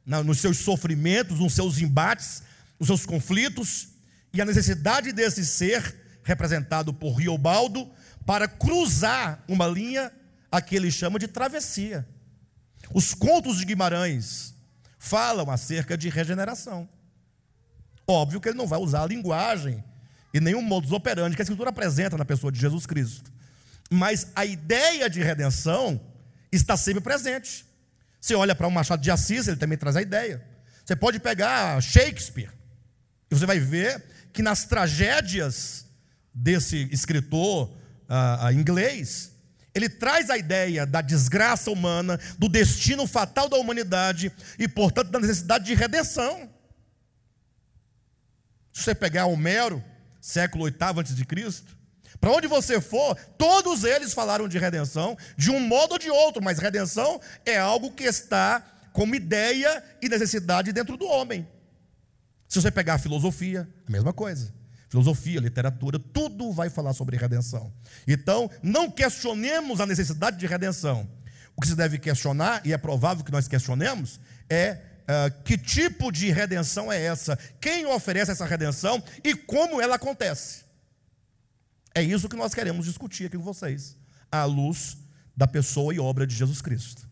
nos seus sofrimentos, nos seus embates, nos seus conflitos, e a necessidade desse ser, representado por Riobaldo, para cruzar uma linha a que ele chama de travessia. Os contos de Guimarães falam acerca de regeneração. Óbvio que ele não vai usar a linguagem e nenhum modus operandi que a Escritura apresenta na pessoa de Jesus Cristo. Mas a ideia de redenção está sempre presente. Você olha para o Machado de Assis, ele também traz a ideia. Você pode pegar Shakespeare. E você vai ver que nas tragédias desse escritor uh, inglês, ele traz a ideia da desgraça humana, do destino fatal da humanidade e, portanto, da necessidade de redenção. Se você pegar Homero, século VIII a.C., para onde você for, todos eles falaram de redenção, de um modo ou de outro, mas redenção é algo que está como ideia e necessidade dentro do homem. Se você pegar a filosofia, a mesma coisa. Filosofia, literatura, tudo vai falar sobre redenção. Então, não questionemos a necessidade de redenção. O que se deve questionar, e é provável que nós questionemos, é uh, que tipo de redenção é essa, quem oferece essa redenção e como ela acontece. É isso que nós queremos discutir aqui com vocês, à luz da pessoa e obra de Jesus Cristo.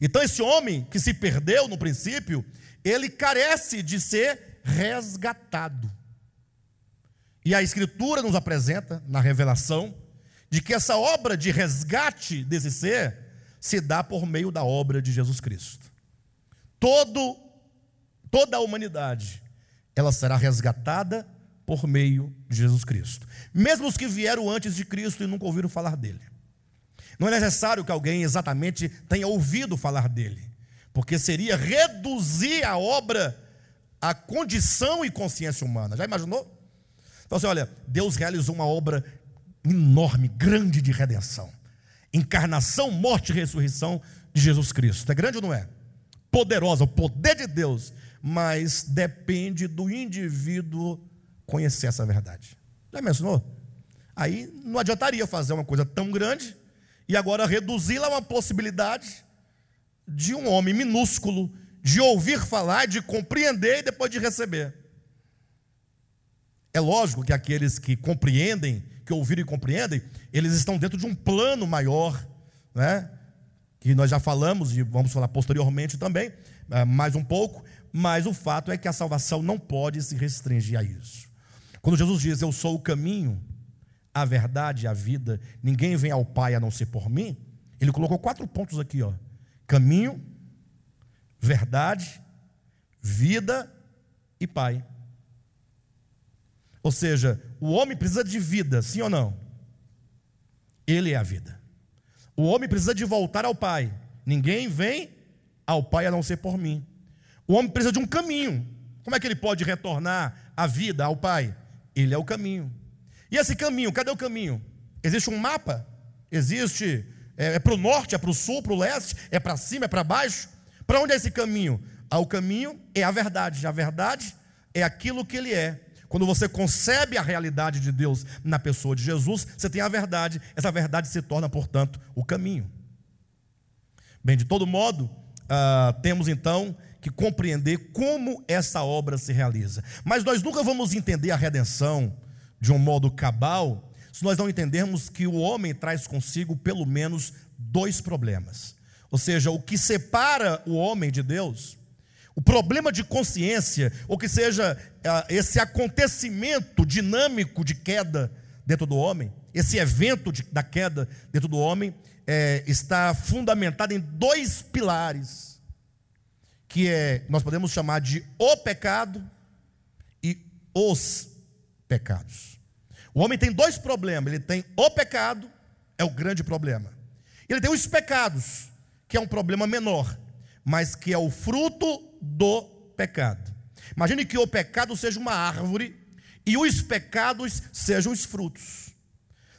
Então, esse homem que se perdeu no princípio, ele carece de ser resgatado. E a Escritura nos apresenta, na revelação, de que essa obra de resgate desse ser se dá por meio da obra de Jesus Cristo. Todo, toda a humanidade, ela será resgatada por meio de Jesus Cristo. Mesmo os que vieram antes de Cristo e nunca ouviram falar dele. Não é necessário que alguém exatamente tenha ouvido falar dele, porque seria reduzir a obra à condição e consciência humana. Já imaginou? Então, assim, olha, Deus realizou uma obra enorme, grande de redenção. Encarnação, morte e ressurreição de Jesus Cristo. É grande ou não é? Poderosa, o poder de Deus, mas depende do indivíduo conhecer essa verdade. Já mencionou? Aí não adiantaria fazer uma coisa tão grande e agora reduzi-la a uma possibilidade de um homem minúsculo, de ouvir falar, de compreender e depois de receber. É lógico que aqueles que compreendem, que ouviram e compreendem, eles estão dentro de um plano maior, né? Que nós já falamos e vamos falar posteriormente também, eh, mais um pouco, mas o fato é que a salvação não pode se restringir a isso. Quando Jesus diz: Eu sou o caminho, a verdade a vida, ninguém vem ao Pai a não ser por mim, ele colocou quatro pontos aqui: ó. caminho, verdade, vida e Pai. Ou seja, o homem precisa de vida, sim ou não? Ele é a vida. O homem precisa de voltar ao Pai. Ninguém vem ao Pai a não ser por mim. O homem precisa de um caminho. Como é que ele pode retornar à vida, ao Pai? Ele é o caminho. E esse caminho, cadê o caminho? Existe um mapa? Existe. É, é para o norte, é para o sul, para o leste, é para cima, é para baixo? Para onde é esse caminho? Ah, o caminho é a verdade. A verdade é aquilo que ele é. Quando você concebe a realidade de Deus na pessoa de Jesus, você tem a verdade, essa verdade se torna, portanto, o caminho. Bem, de todo modo, uh, temos então que compreender como essa obra se realiza. Mas nós nunca vamos entender a redenção de um modo cabal se nós não entendermos que o homem traz consigo pelo menos dois problemas. Ou seja, o que separa o homem de Deus o problema de consciência, ou que seja esse acontecimento dinâmico de queda dentro do homem, esse evento de, da queda dentro do homem, é, está fundamentado em dois pilares, que é, nós podemos chamar de o pecado e os pecados. O homem tem dois problemas: ele tem o pecado, é o grande problema, ele tem os pecados, que é um problema menor, mas que é o fruto do pecado. Imagine que o pecado seja uma árvore e os pecados sejam os frutos.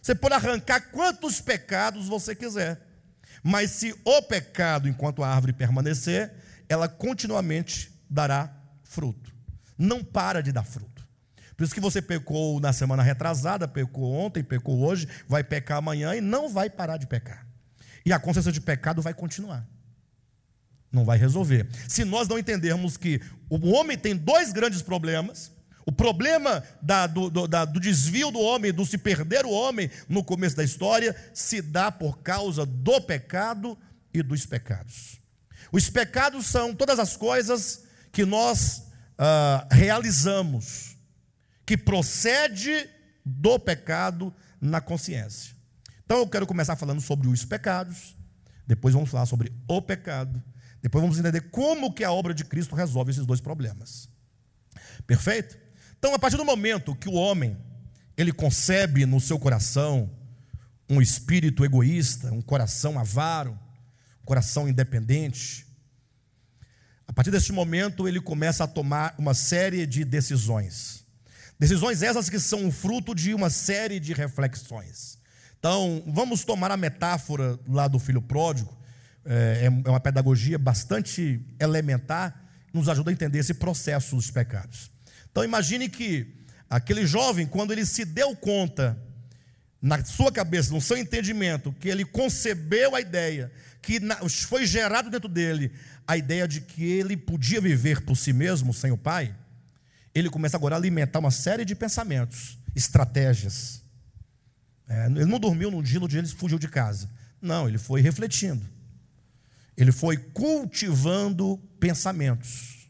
Você pode arrancar quantos pecados você quiser, mas se o pecado, enquanto a árvore permanecer, ela continuamente dará fruto. Não para de dar fruto. Por isso que você pecou na semana retrasada, pecou ontem, pecou hoje, vai pecar amanhã e não vai parar de pecar. E a consciência de pecado vai continuar não vai resolver. Se nós não entendermos que o homem tem dois grandes problemas, o problema da, do, do, da, do, desvio do homem, do se perder o homem no começo da história, se dá por causa do pecado e dos pecados. Os pecados são todas as coisas que nós ah, realizamos, que procede do pecado na consciência. Então eu quero começar falando sobre os pecados, depois vamos falar sobre o pecado depois vamos entender como que a obra de Cristo resolve esses dois problemas. Perfeito? Então, a partir do momento que o homem ele concebe no seu coração um espírito egoísta, um coração avaro, um coração independente, a partir desse momento ele começa a tomar uma série de decisões. Decisões essas que são fruto de uma série de reflexões. Então, vamos tomar a metáfora lá do filho pródigo, é, é uma pedagogia bastante elementar, nos ajuda a entender esse processo dos pecados. Então, imagine que aquele jovem, quando ele se deu conta, na sua cabeça, no seu entendimento, que ele concebeu a ideia, que foi gerado dentro dele a ideia de que ele podia viver por si mesmo, sem o pai, ele começa agora a alimentar uma série de pensamentos, estratégias. É, ele não dormiu num dia, no dia ele fugiu de casa. Não, ele foi refletindo. Ele foi cultivando pensamentos.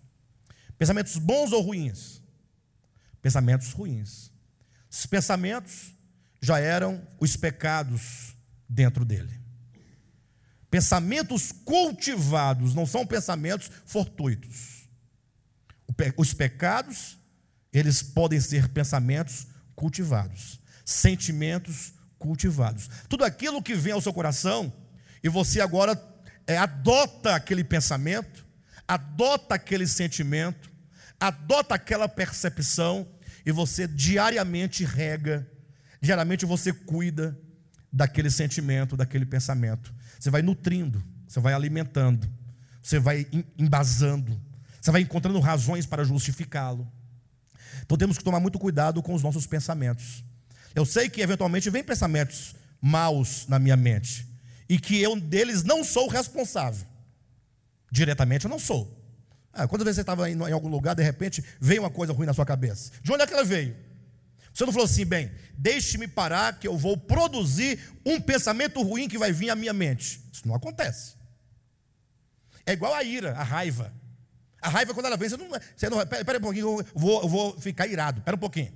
Pensamentos bons ou ruins? Pensamentos ruins. Esses pensamentos já eram os pecados dentro dele. Pensamentos cultivados não são pensamentos fortuitos. Os pecados, eles podem ser pensamentos cultivados, sentimentos cultivados. Tudo aquilo que vem ao seu coração e você agora é, adota aquele pensamento, adota aquele sentimento, adota aquela percepção e você diariamente rega, diariamente você cuida daquele sentimento, daquele pensamento. Você vai nutrindo, você vai alimentando, você vai embasando você vai encontrando razões para justificá-lo. Então temos que tomar muito cuidado com os nossos pensamentos. Eu sei que eventualmente vem pensamentos maus na minha mente e que eu deles não sou responsável. Diretamente eu não sou. Ah, quando você estava em, algum lugar, de repente veio uma coisa ruim na sua cabeça. De onde é que ela veio? Você não falou assim, bem, deixe-me parar que eu vou produzir um pensamento ruim que vai vir à minha mente. Isso não acontece. É igual a ira, a raiva. A raiva, quando ela vem, você não. Você não pera, pera um pouquinho, eu vou, eu vou ficar irado. Pera um pouquinho.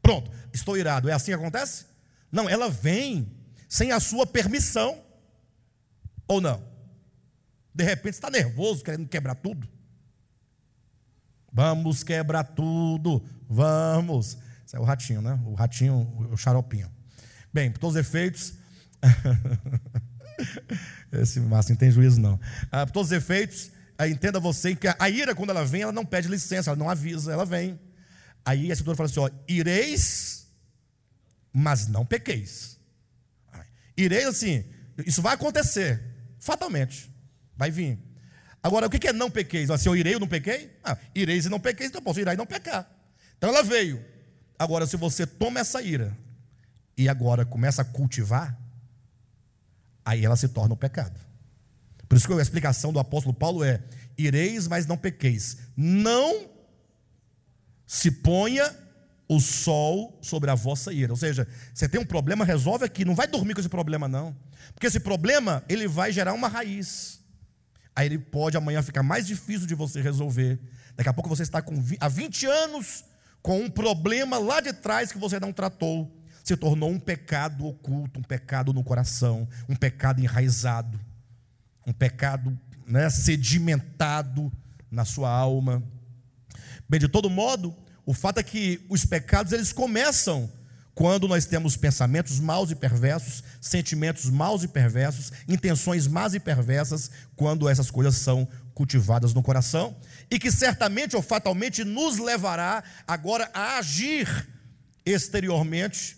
Pronto, estou irado. É assim que acontece? Não, ela vem sem a sua permissão. Ou não? De repente está nervoso, querendo quebrar tudo. Vamos quebrar tudo. Vamos. Esse é o ratinho, né? O ratinho, o xaropinho. Bem, por todos os efeitos. Esse Márcio não tem juízo, não. Ah, por todos os efeitos, entenda você que a ira, quando ela vem, ela não pede licença, ela não avisa, ela vem. Aí a escritura fala assim: ó, ireis, mas não pequeis. Ireis assim, isso vai acontecer, fatalmente, vai vir. Agora, o que é não pequeis? Se eu irei ou não pequei? Ah, ireis e não pequeis, então eu posso irar e não pecar. Então ela veio. Agora, se você toma essa ira e agora começa a cultivar, aí ela se torna um pecado. Por isso que a explicação do apóstolo Paulo é: ireis, mas não pequeis. Não se ponha o sol sobre a vossa ira. Ou seja, você tem um problema, resolve aqui. Não vai dormir com esse problema, não. Porque esse problema, ele vai gerar uma raiz. Aí ele pode amanhã ficar mais difícil de você resolver. Daqui a pouco você está com, há 20 anos com um problema lá de trás que você não tratou. Se tornou um pecado oculto, um pecado no coração, um pecado enraizado um pecado né, sedimentado na sua alma. Bem, de todo modo, o fato é que os pecados eles começam quando nós temos pensamentos maus e perversos, sentimentos maus e perversos, intenções más e perversas, quando essas coisas são cultivadas no coração, e que certamente ou fatalmente nos levará agora a agir exteriormente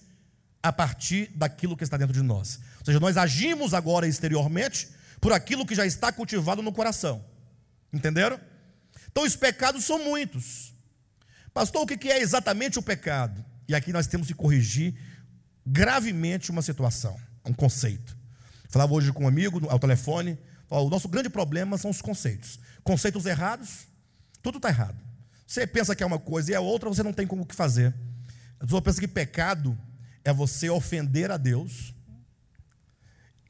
a partir daquilo que está dentro de nós. Ou seja, nós agimos agora exteriormente por aquilo que já está cultivado no coração. Entenderam? Então os pecados são muitos. Pastor, o que é exatamente o pecado? E aqui nós temos que corrigir gravemente uma situação, um conceito. Falava hoje com um amigo ao telefone, ó, o nosso grande problema são os conceitos. Conceitos errados, tudo está errado. Você pensa que é uma coisa e é outra, você não tem como que fazer. A pessoa pensa que pecado é você ofender a Deus,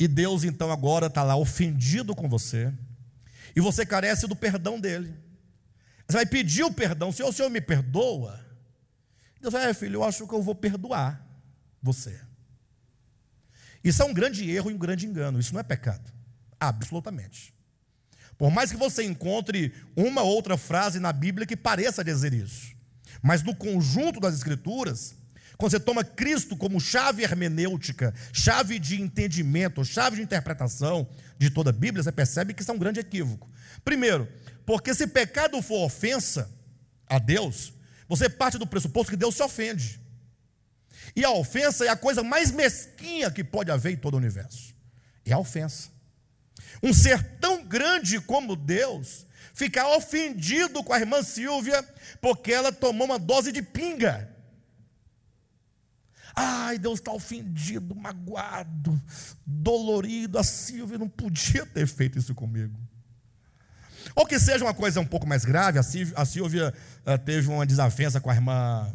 e Deus então agora está lá ofendido com você. E você carece do perdão dele. Você vai pedir o perdão. Se o Senhor me perdoa. Deus vai, é, filho, eu acho que eu vou perdoar você. Isso é um grande erro e um grande engano. Isso não é pecado. Absolutamente. Por mais que você encontre uma outra frase na Bíblia que pareça dizer isso. Mas no conjunto das Escrituras, quando você toma Cristo como chave hermenêutica, chave de entendimento, chave de interpretação de toda a Bíblia, você percebe que isso é um grande equívoco. Primeiro, porque se pecado for ofensa a Deus, você parte do pressuposto que Deus se ofende. E a ofensa é a coisa mais mesquinha que pode haver em todo o universo. É a ofensa. Um ser tão grande como Deus ficar ofendido com a irmã Silvia porque ela tomou uma dose de pinga. Ai, Deus está ofendido, magoado, dolorido. A Silvia não podia ter feito isso comigo. Ou que seja uma coisa um pouco mais grave, a Silvia, a Silvia uh, teve uma desavença com a irmã,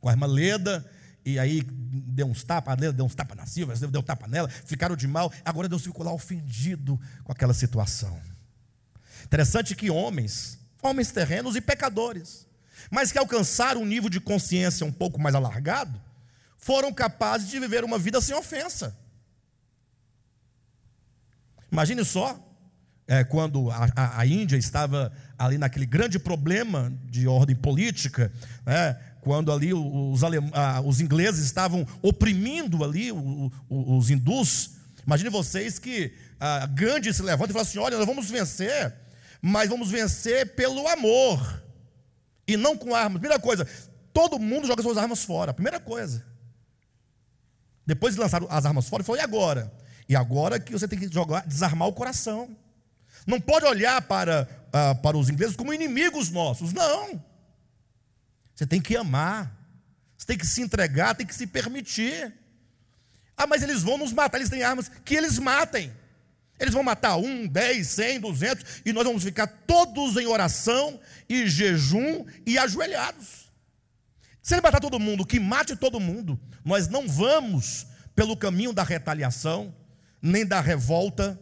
com a irmã Leda, e aí deu uns tapas, Leda deu uns tapas na Silvia, a deu tapa nela, ficaram de mal, agora Deus ficou lá ofendido com aquela situação. Interessante que homens, homens terrenos e pecadores, mas que alcançaram um nível de consciência um pouco mais alargado, foram capazes de viver uma vida sem ofensa. Imagine só, é, quando a, a, Índia estava ali naquele grande problema de ordem política, né, quando ali os, alem, ah, os ingleses estavam oprimindo ali os, os hindus. Imagine vocês que ah, Gandhi se levanta e fala assim: olha, nós vamos vencer, mas vamos vencer pelo amor e não com armas. Primeira coisa, todo mundo joga suas armas fora. Primeira coisa. Depois de lançar as armas fora, ele falou: e agora? E agora que você tem que jogar, desarmar o coração. Não pode olhar para, uh, para os ingleses como inimigos nossos. Não. Você tem que amar. Você tem que se entregar, tem que se permitir. Ah, mas eles vão nos matar, eles têm armas, que eles matem. Eles vão matar um, dez, cem, duzentos, e nós vamos ficar todos em oração e jejum e ajoelhados. Se ele matar todo mundo, que mate todo mundo. Nós não vamos pelo caminho da retaliação, nem da revolta,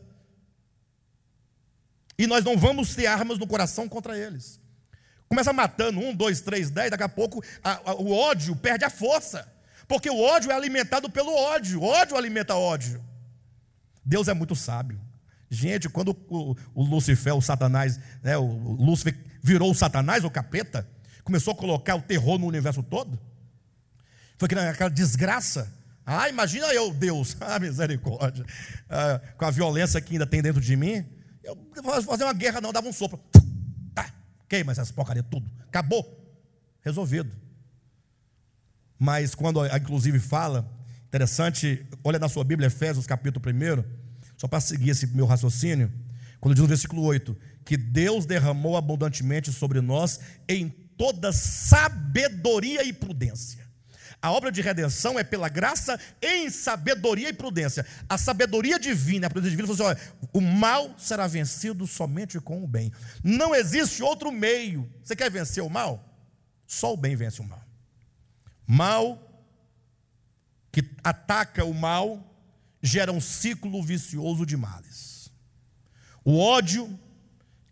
e nós não vamos ter armas no coração contra eles. Começa matando um, dois, três, dez, daqui a pouco a, a, o ódio perde a força. Porque o ódio é alimentado pelo ódio. O ódio alimenta ódio. Deus é muito sábio. Gente, quando o, o Lucifer, o Satanás, né, o Lúcifer virou o Satanás, o capeta, começou a colocar o terror no universo todo, foi aquela desgraça. Ah, imagina eu, Deus, ah, misericórdia, ah, com a violência que ainda tem dentro de mim. Eu vou fazer uma guerra, não, dava um sopro. Tá, queima essas porcaria tudo. Acabou. Resolvido. Mas quando, inclusive, fala, interessante, olha na sua Bíblia, Efésios capítulo 1, só para seguir esse meu raciocínio, quando diz no versículo 8, que Deus derramou abundantemente sobre nós em toda sabedoria e prudência. A obra de redenção é pela graça em sabedoria e prudência. A sabedoria divina, a prudência divina, falou assim: olha, o mal será vencido somente com o bem. Não existe outro meio. Você quer vencer o mal? Só o bem vence o mal. Mal que ataca o mal gera um ciclo vicioso de males. O ódio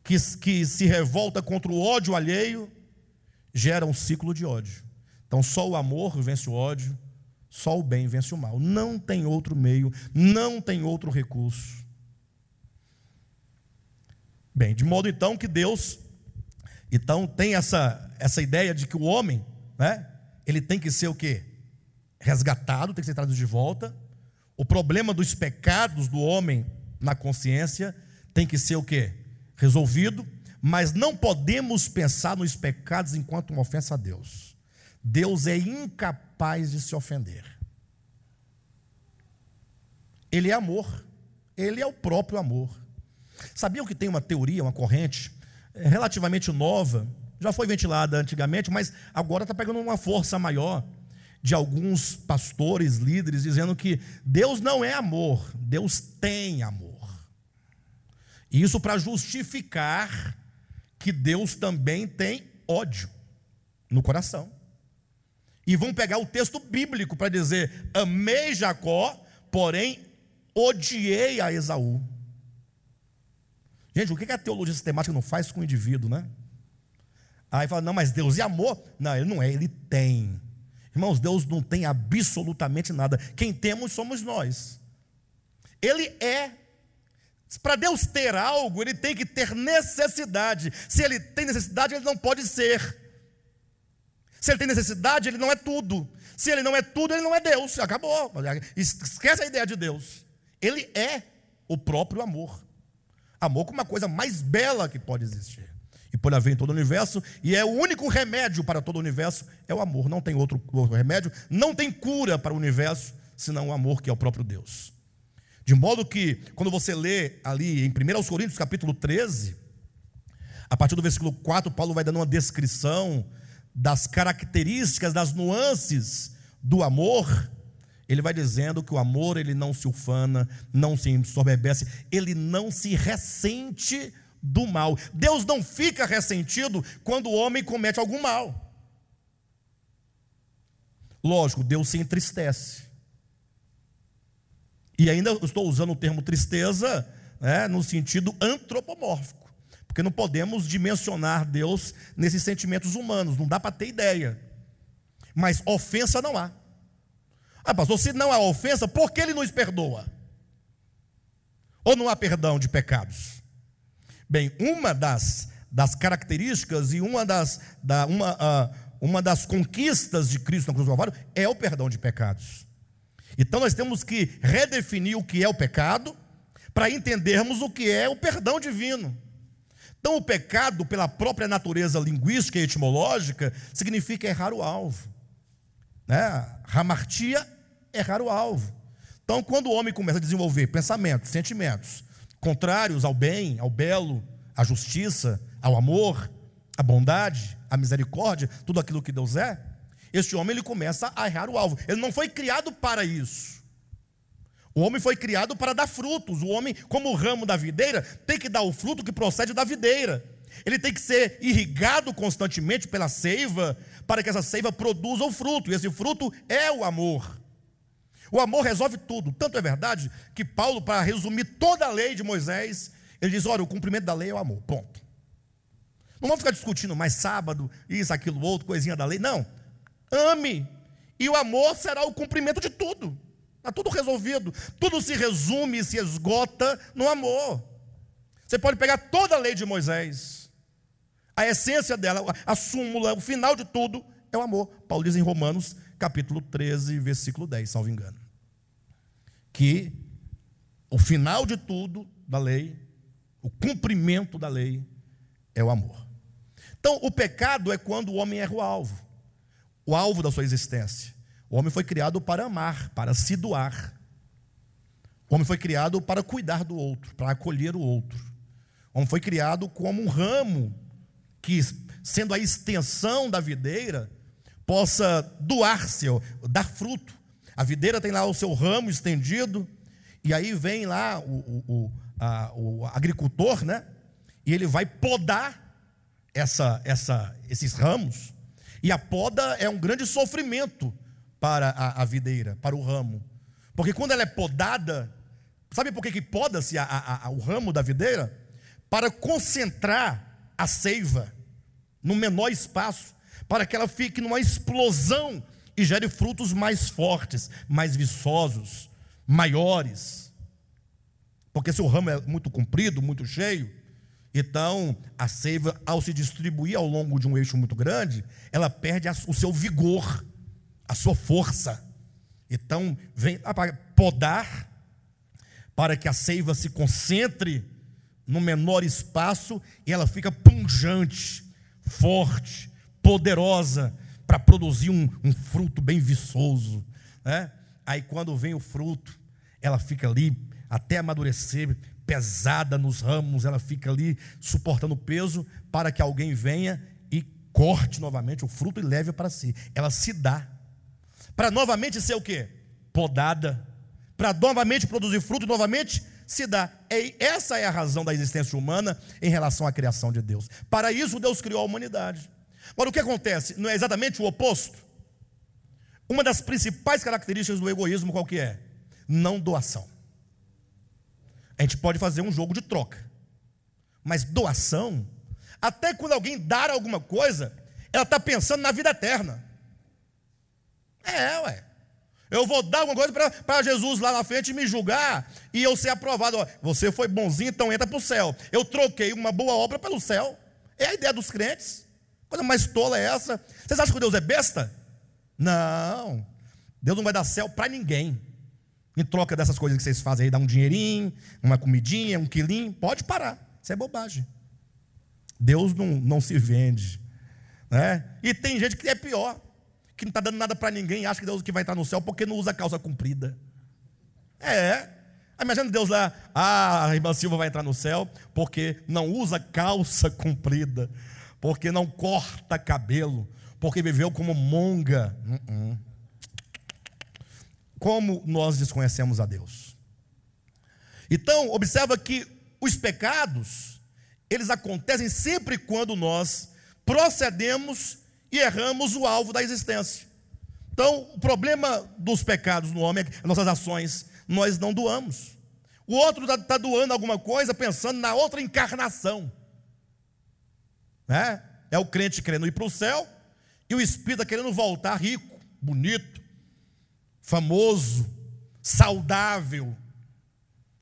que, que se revolta contra o ódio alheio gera um ciclo de ódio. Então só o amor vence o ódio, só o bem vence o mal. Não tem outro meio, não tem outro recurso. Bem, de modo então que Deus então tem essa essa ideia de que o homem, né, ele tem que ser o quê? Resgatado, tem que ser trazido de volta. O problema dos pecados do homem na consciência tem que ser o quê? Resolvido, mas não podemos pensar nos pecados enquanto uma ofensa a Deus. Deus é incapaz de se ofender. Ele é amor. Ele é o próprio amor. Sabiam que tem uma teoria, uma corrente é, relativamente nova, já foi ventilada antigamente, mas agora está pegando uma força maior de alguns pastores, líderes, dizendo que Deus não é amor, Deus tem amor. Isso para justificar que Deus também tem ódio no coração e vão pegar o texto bíblico para dizer: amei Jacó, porém odiei a Esaú. Gente, o que a teologia sistemática não faz com o indivíduo, né? Aí fala, não, mas Deus é amor? Não, ele não é, ele tem. Irmãos, Deus não tem absolutamente nada. Quem temos somos nós. Ele é. Para Deus ter algo, ele tem que ter necessidade. Se ele tem necessidade, ele não pode ser. Se ele tem necessidade, ele não é tudo. Se ele não é tudo, ele não é Deus. Acabou. Esquece a ideia de Deus. Ele é o próprio amor. Amor como uma coisa mais bela que pode existir. E por haver em todo o universo, e é o único remédio para todo o universo, é o amor. Não tem outro, outro remédio, não tem cura para o universo, senão o amor que é o próprio Deus. De modo que, quando você lê ali em 1 Coríntios capítulo 13, a partir do versículo 4, Paulo vai dando uma descrição das características, das nuances do amor, ele vai dizendo que o amor ele não se ufana, não se ensoberbece, ele não se ressente do mal. Deus não fica ressentido quando o homem comete algum mal. Lógico, Deus se entristece. E ainda estou usando o termo tristeza né, no sentido antropomórfico. Porque não podemos dimensionar Deus nesses sentimentos humanos, não dá para ter ideia. Mas ofensa não há. Ah, pastor, se não há ofensa, por que ele nos perdoa? Ou não há perdão de pecados? Bem, uma das, das características e uma das, da, uma, uh, uma das conquistas de Cristo na cruz do Calvário é o perdão de pecados. Então nós temos que redefinir o que é o pecado para entendermos o que é o perdão divino. Então, o pecado, pela própria natureza linguística e etimológica, significa errar o alvo. Né? Ramartia, errar o alvo. Então, quando o homem começa a desenvolver pensamentos, sentimentos contrários ao bem, ao belo, à justiça, ao amor, à bondade, à misericórdia, tudo aquilo que Deus é, este homem ele começa a errar o alvo. Ele não foi criado para isso. O homem foi criado para dar frutos. O homem, como o ramo da videira, tem que dar o fruto que procede da videira. Ele tem que ser irrigado constantemente pela seiva, para que essa seiva produza o fruto. E esse fruto é o amor. O amor resolve tudo. Tanto é verdade que Paulo, para resumir toda a lei de Moisés, ele diz: olha, o cumprimento da lei é o amor. Ponto. Não vamos ficar discutindo mais sábado, isso, aquilo, outro, coisinha da lei. Não. Ame. E o amor será o cumprimento de tudo. Está tudo resolvido. Tudo se resume e se esgota no amor. Você pode pegar toda a lei de Moisés, a essência dela, a súmula, o final de tudo é o amor. Paulo diz em Romanos, capítulo 13, versículo 10, salvo engano. Que o final de tudo da lei, o cumprimento da lei, é o amor. Então, o pecado é quando o homem erra o alvo, o alvo da sua existência. O homem foi criado para amar, para se doar. O homem foi criado para cuidar do outro, para acolher o outro. O homem foi criado como um ramo que, sendo a extensão da videira, possa doar-se, dar fruto. A videira tem lá o seu ramo estendido, e aí vem lá o, o, o, a, o agricultor, né? E ele vai podar essa, essa, esses ramos. E a poda é um grande sofrimento para a, a videira, para o ramo. Porque quando ela é podada, sabe por que, que poda-se o ramo da videira? Para concentrar a seiva no menor espaço, para que ela fique numa explosão e gere frutos mais fortes, mais viçosos, maiores. Porque se o ramo é muito comprido, muito cheio, então a seiva, ao se distribuir ao longo de um eixo muito grande, ela perde o seu vigor a sua força. Então, vem podar, para que a seiva se concentre no menor espaço e ela fica punjante, forte, poderosa, para produzir um, um, fruto bem viçoso. Né? Aí, quando vem o fruto, ela fica ali até amadurecer, pesada nos ramos, ela fica ali suportando peso para que alguém venha e corte novamente o fruto e leve para si. Ela se dá para novamente ser o quê? Podada, para novamente produzir fruto, novamente se dá. E essa é a razão da existência humana em relação à criação de Deus. Para isso, Deus criou a humanidade. Agora, o que acontece? Não é exatamente o oposto? Uma das principais características do egoísmo qual que é? Não doação. A gente pode fazer um jogo de troca. Mas doação, até quando alguém dar alguma coisa, ela está pensando na vida eterna. É, ué. Eu vou dar alguma coisa para Jesus lá na frente me julgar e eu ser aprovado. Você foi bonzinho, então entra para o céu. Eu troquei uma boa obra pelo céu. É a ideia dos crentes. Coisa mais tola é essa? Vocês acham que Deus é besta? Não. Deus não vai dar céu para ninguém. Em troca dessas coisas que vocês fazem aí, dar um dinheirinho, uma comidinha, um quilinho, pode parar. Isso é bobagem. Deus não, não se vende. Né? E tem gente que é pior, que não está dando nada para ninguém, acha que Deus que vai estar no céu porque não usa calça comprida. É. Imagina Deus lá, ah, a irmã Silva vai entrar no céu porque não usa calça comprida, porque não corta cabelo, porque viveu como monga. Uh -uh como nós desconhecemos a Deus. Então, observa que os pecados, eles acontecem sempre quando nós procedemos e erramos o alvo da existência. Então, o problema dos pecados no homem é que nossas ações nós não doamos. O outro está tá doando alguma coisa pensando na outra encarnação. Né? É o crente querendo ir para o céu e o espírito querendo voltar rico, bonito, famoso, saudável.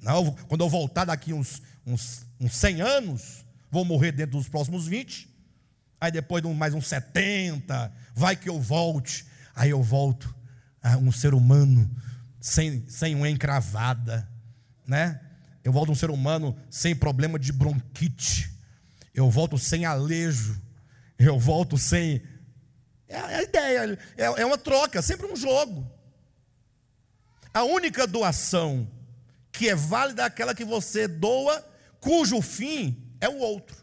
Não, quando eu voltar daqui uns, uns, uns 100 anos, vou morrer dentro dos próximos 20. Aí depois de mais uns 70, vai que eu volte. Aí eu volto a um ser humano sem, sem uma encravada, né? Eu volto um ser humano sem problema de bronquite. Eu volto sem alejo. Eu volto sem. É a ideia, é, é uma troca, sempre um jogo. A única doação que é válida é aquela que você doa, cujo fim é o outro.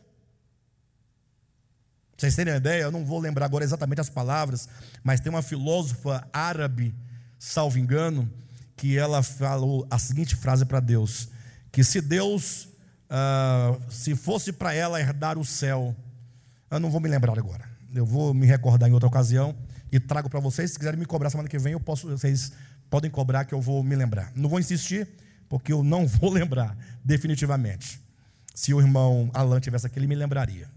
Vocês terem uma ideia, eu não vou lembrar agora exatamente as palavras, mas tem uma filósofa árabe, salvo engano, que ela falou a seguinte frase para Deus: que se Deus, uh, se fosse para ela herdar o céu, eu não vou me lembrar agora, eu vou me recordar em outra ocasião e trago para vocês. Se quiserem me cobrar semana que vem, eu posso, vocês podem cobrar que eu vou me lembrar. Não vou insistir, porque eu não vou lembrar, definitivamente. Se o irmão Alan tivesse aqui, ele me lembraria.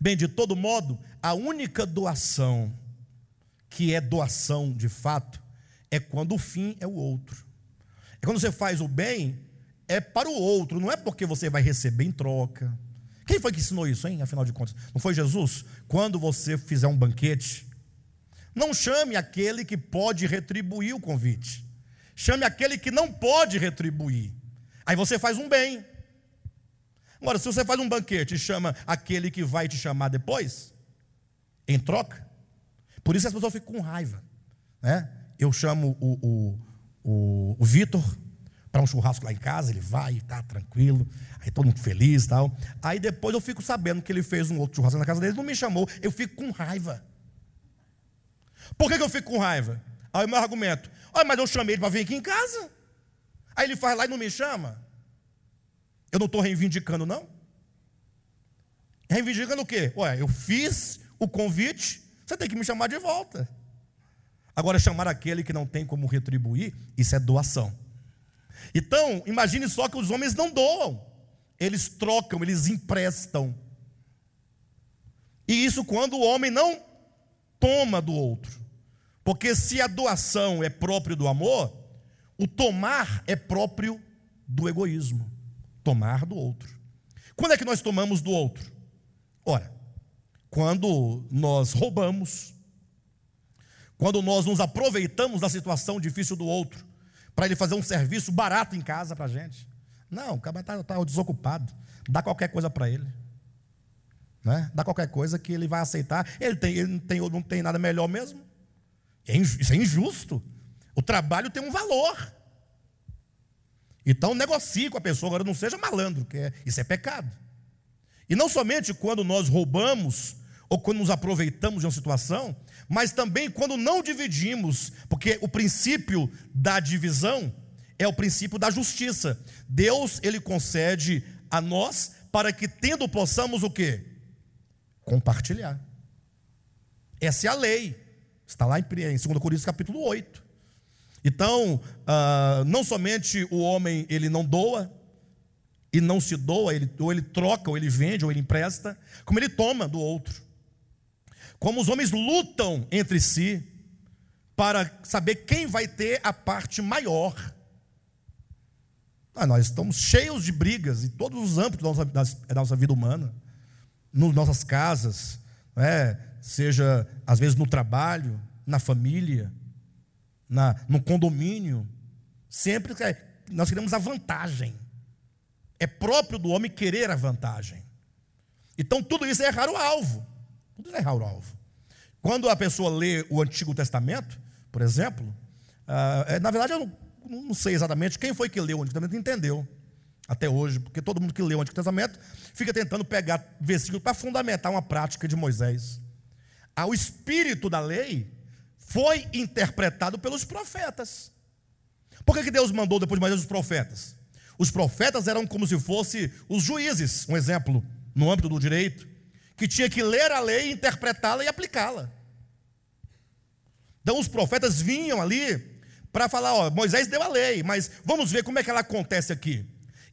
Bem, de todo modo, a única doação que é doação de fato é quando o fim é o outro. É quando você faz o bem, é para o outro, não é porque você vai receber em troca. Quem foi que ensinou isso, hein? Afinal de contas, não foi Jesus? Quando você fizer um banquete, não chame aquele que pode retribuir o convite. Chame aquele que não pode retribuir. Aí você faz um bem. Agora, se você faz um banquete e chama aquele que vai te chamar depois, em troca, por isso as pessoas ficam com raiva. Né? Eu chamo o, o, o, o Vitor para um churrasco lá em casa, ele vai, está tranquilo, aí todo mundo feliz e tal. Aí depois eu fico sabendo que ele fez um outro churrasco na casa dele, não me chamou, eu fico com raiva. Por que, que eu fico com raiva? Aí o meu argumento: olha, mas eu chamei ele para vir aqui em casa. Aí ele faz lá e não me chama. Eu não estou reivindicando, não? Reivindicando o quê? Ué, eu fiz o convite, você tem que me chamar de volta. Agora, chamar aquele que não tem como retribuir, isso é doação. Então, imagine só que os homens não doam, eles trocam, eles emprestam. E isso quando o homem não toma do outro. Porque se a doação é próprio do amor, o tomar é próprio do egoísmo. Tomar do outro. Quando é que nós tomamos do outro? Ora, quando nós roubamos, quando nós nos aproveitamos da situação difícil do outro, para ele fazer um serviço barato em casa para a gente. Não, o cara está tá desocupado, dá qualquer coisa para ele. Né? Dá qualquer coisa que ele vai aceitar. Ele, tem, ele não, tem, não tem nada melhor mesmo. É isso é injusto. O trabalho tem um valor. Então negocie com a pessoa, agora não seja malandro, que é, isso é pecado. E não somente quando nós roubamos ou quando nos aproveitamos de uma situação, mas também quando não dividimos, porque o princípio da divisão é o princípio da justiça. Deus ele concede a nós para que tendo possamos o quê? Compartilhar. Essa é a lei. Está lá em 2 Coríntios capítulo 8. Então, uh, não somente o homem ele não doa, e não se doa, ele, ou ele troca, ou ele vende, ou ele empresta, como ele toma do outro. Como os homens lutam entre si para saber quem vai ter a parte maior. Ah, nós estamos cheios de brigas em todos os âmbitos da nossa, da nossa vida humana, nas nossas casas, é? seja às vezes no trabalho, na família, na, no condomínio. Sempre nós queremos a vantagem. É próprio do homem querer a vantagem. Então tudo isso é errar o alvo. Tudo isso é errar o alvo. Quando a pessoa lê o Antigo Testamento, por exemplo, uh, na verdade eu não, não, sei exatamente quem foi que leu o Antigo Testamento entendeu até hoje, porque todo mundo que leu o Antigo Testamento fica tentando pegar versículos para fundamentar uma prática de Moisés. Ah, o espírito da lei foi interpretado pelos profetas. Por que, que Deus mandou depois de Moisés os profetas? Os profetas eram como se fossem os juízes, um exemplo, no âmbito do direito, que tinha que ler a lei, interpretá-la e aplicá-la. Então os profetas vinham ali para falar: ó, Moisés deu a lei, mas vamos ver como é que ela acontece aqui.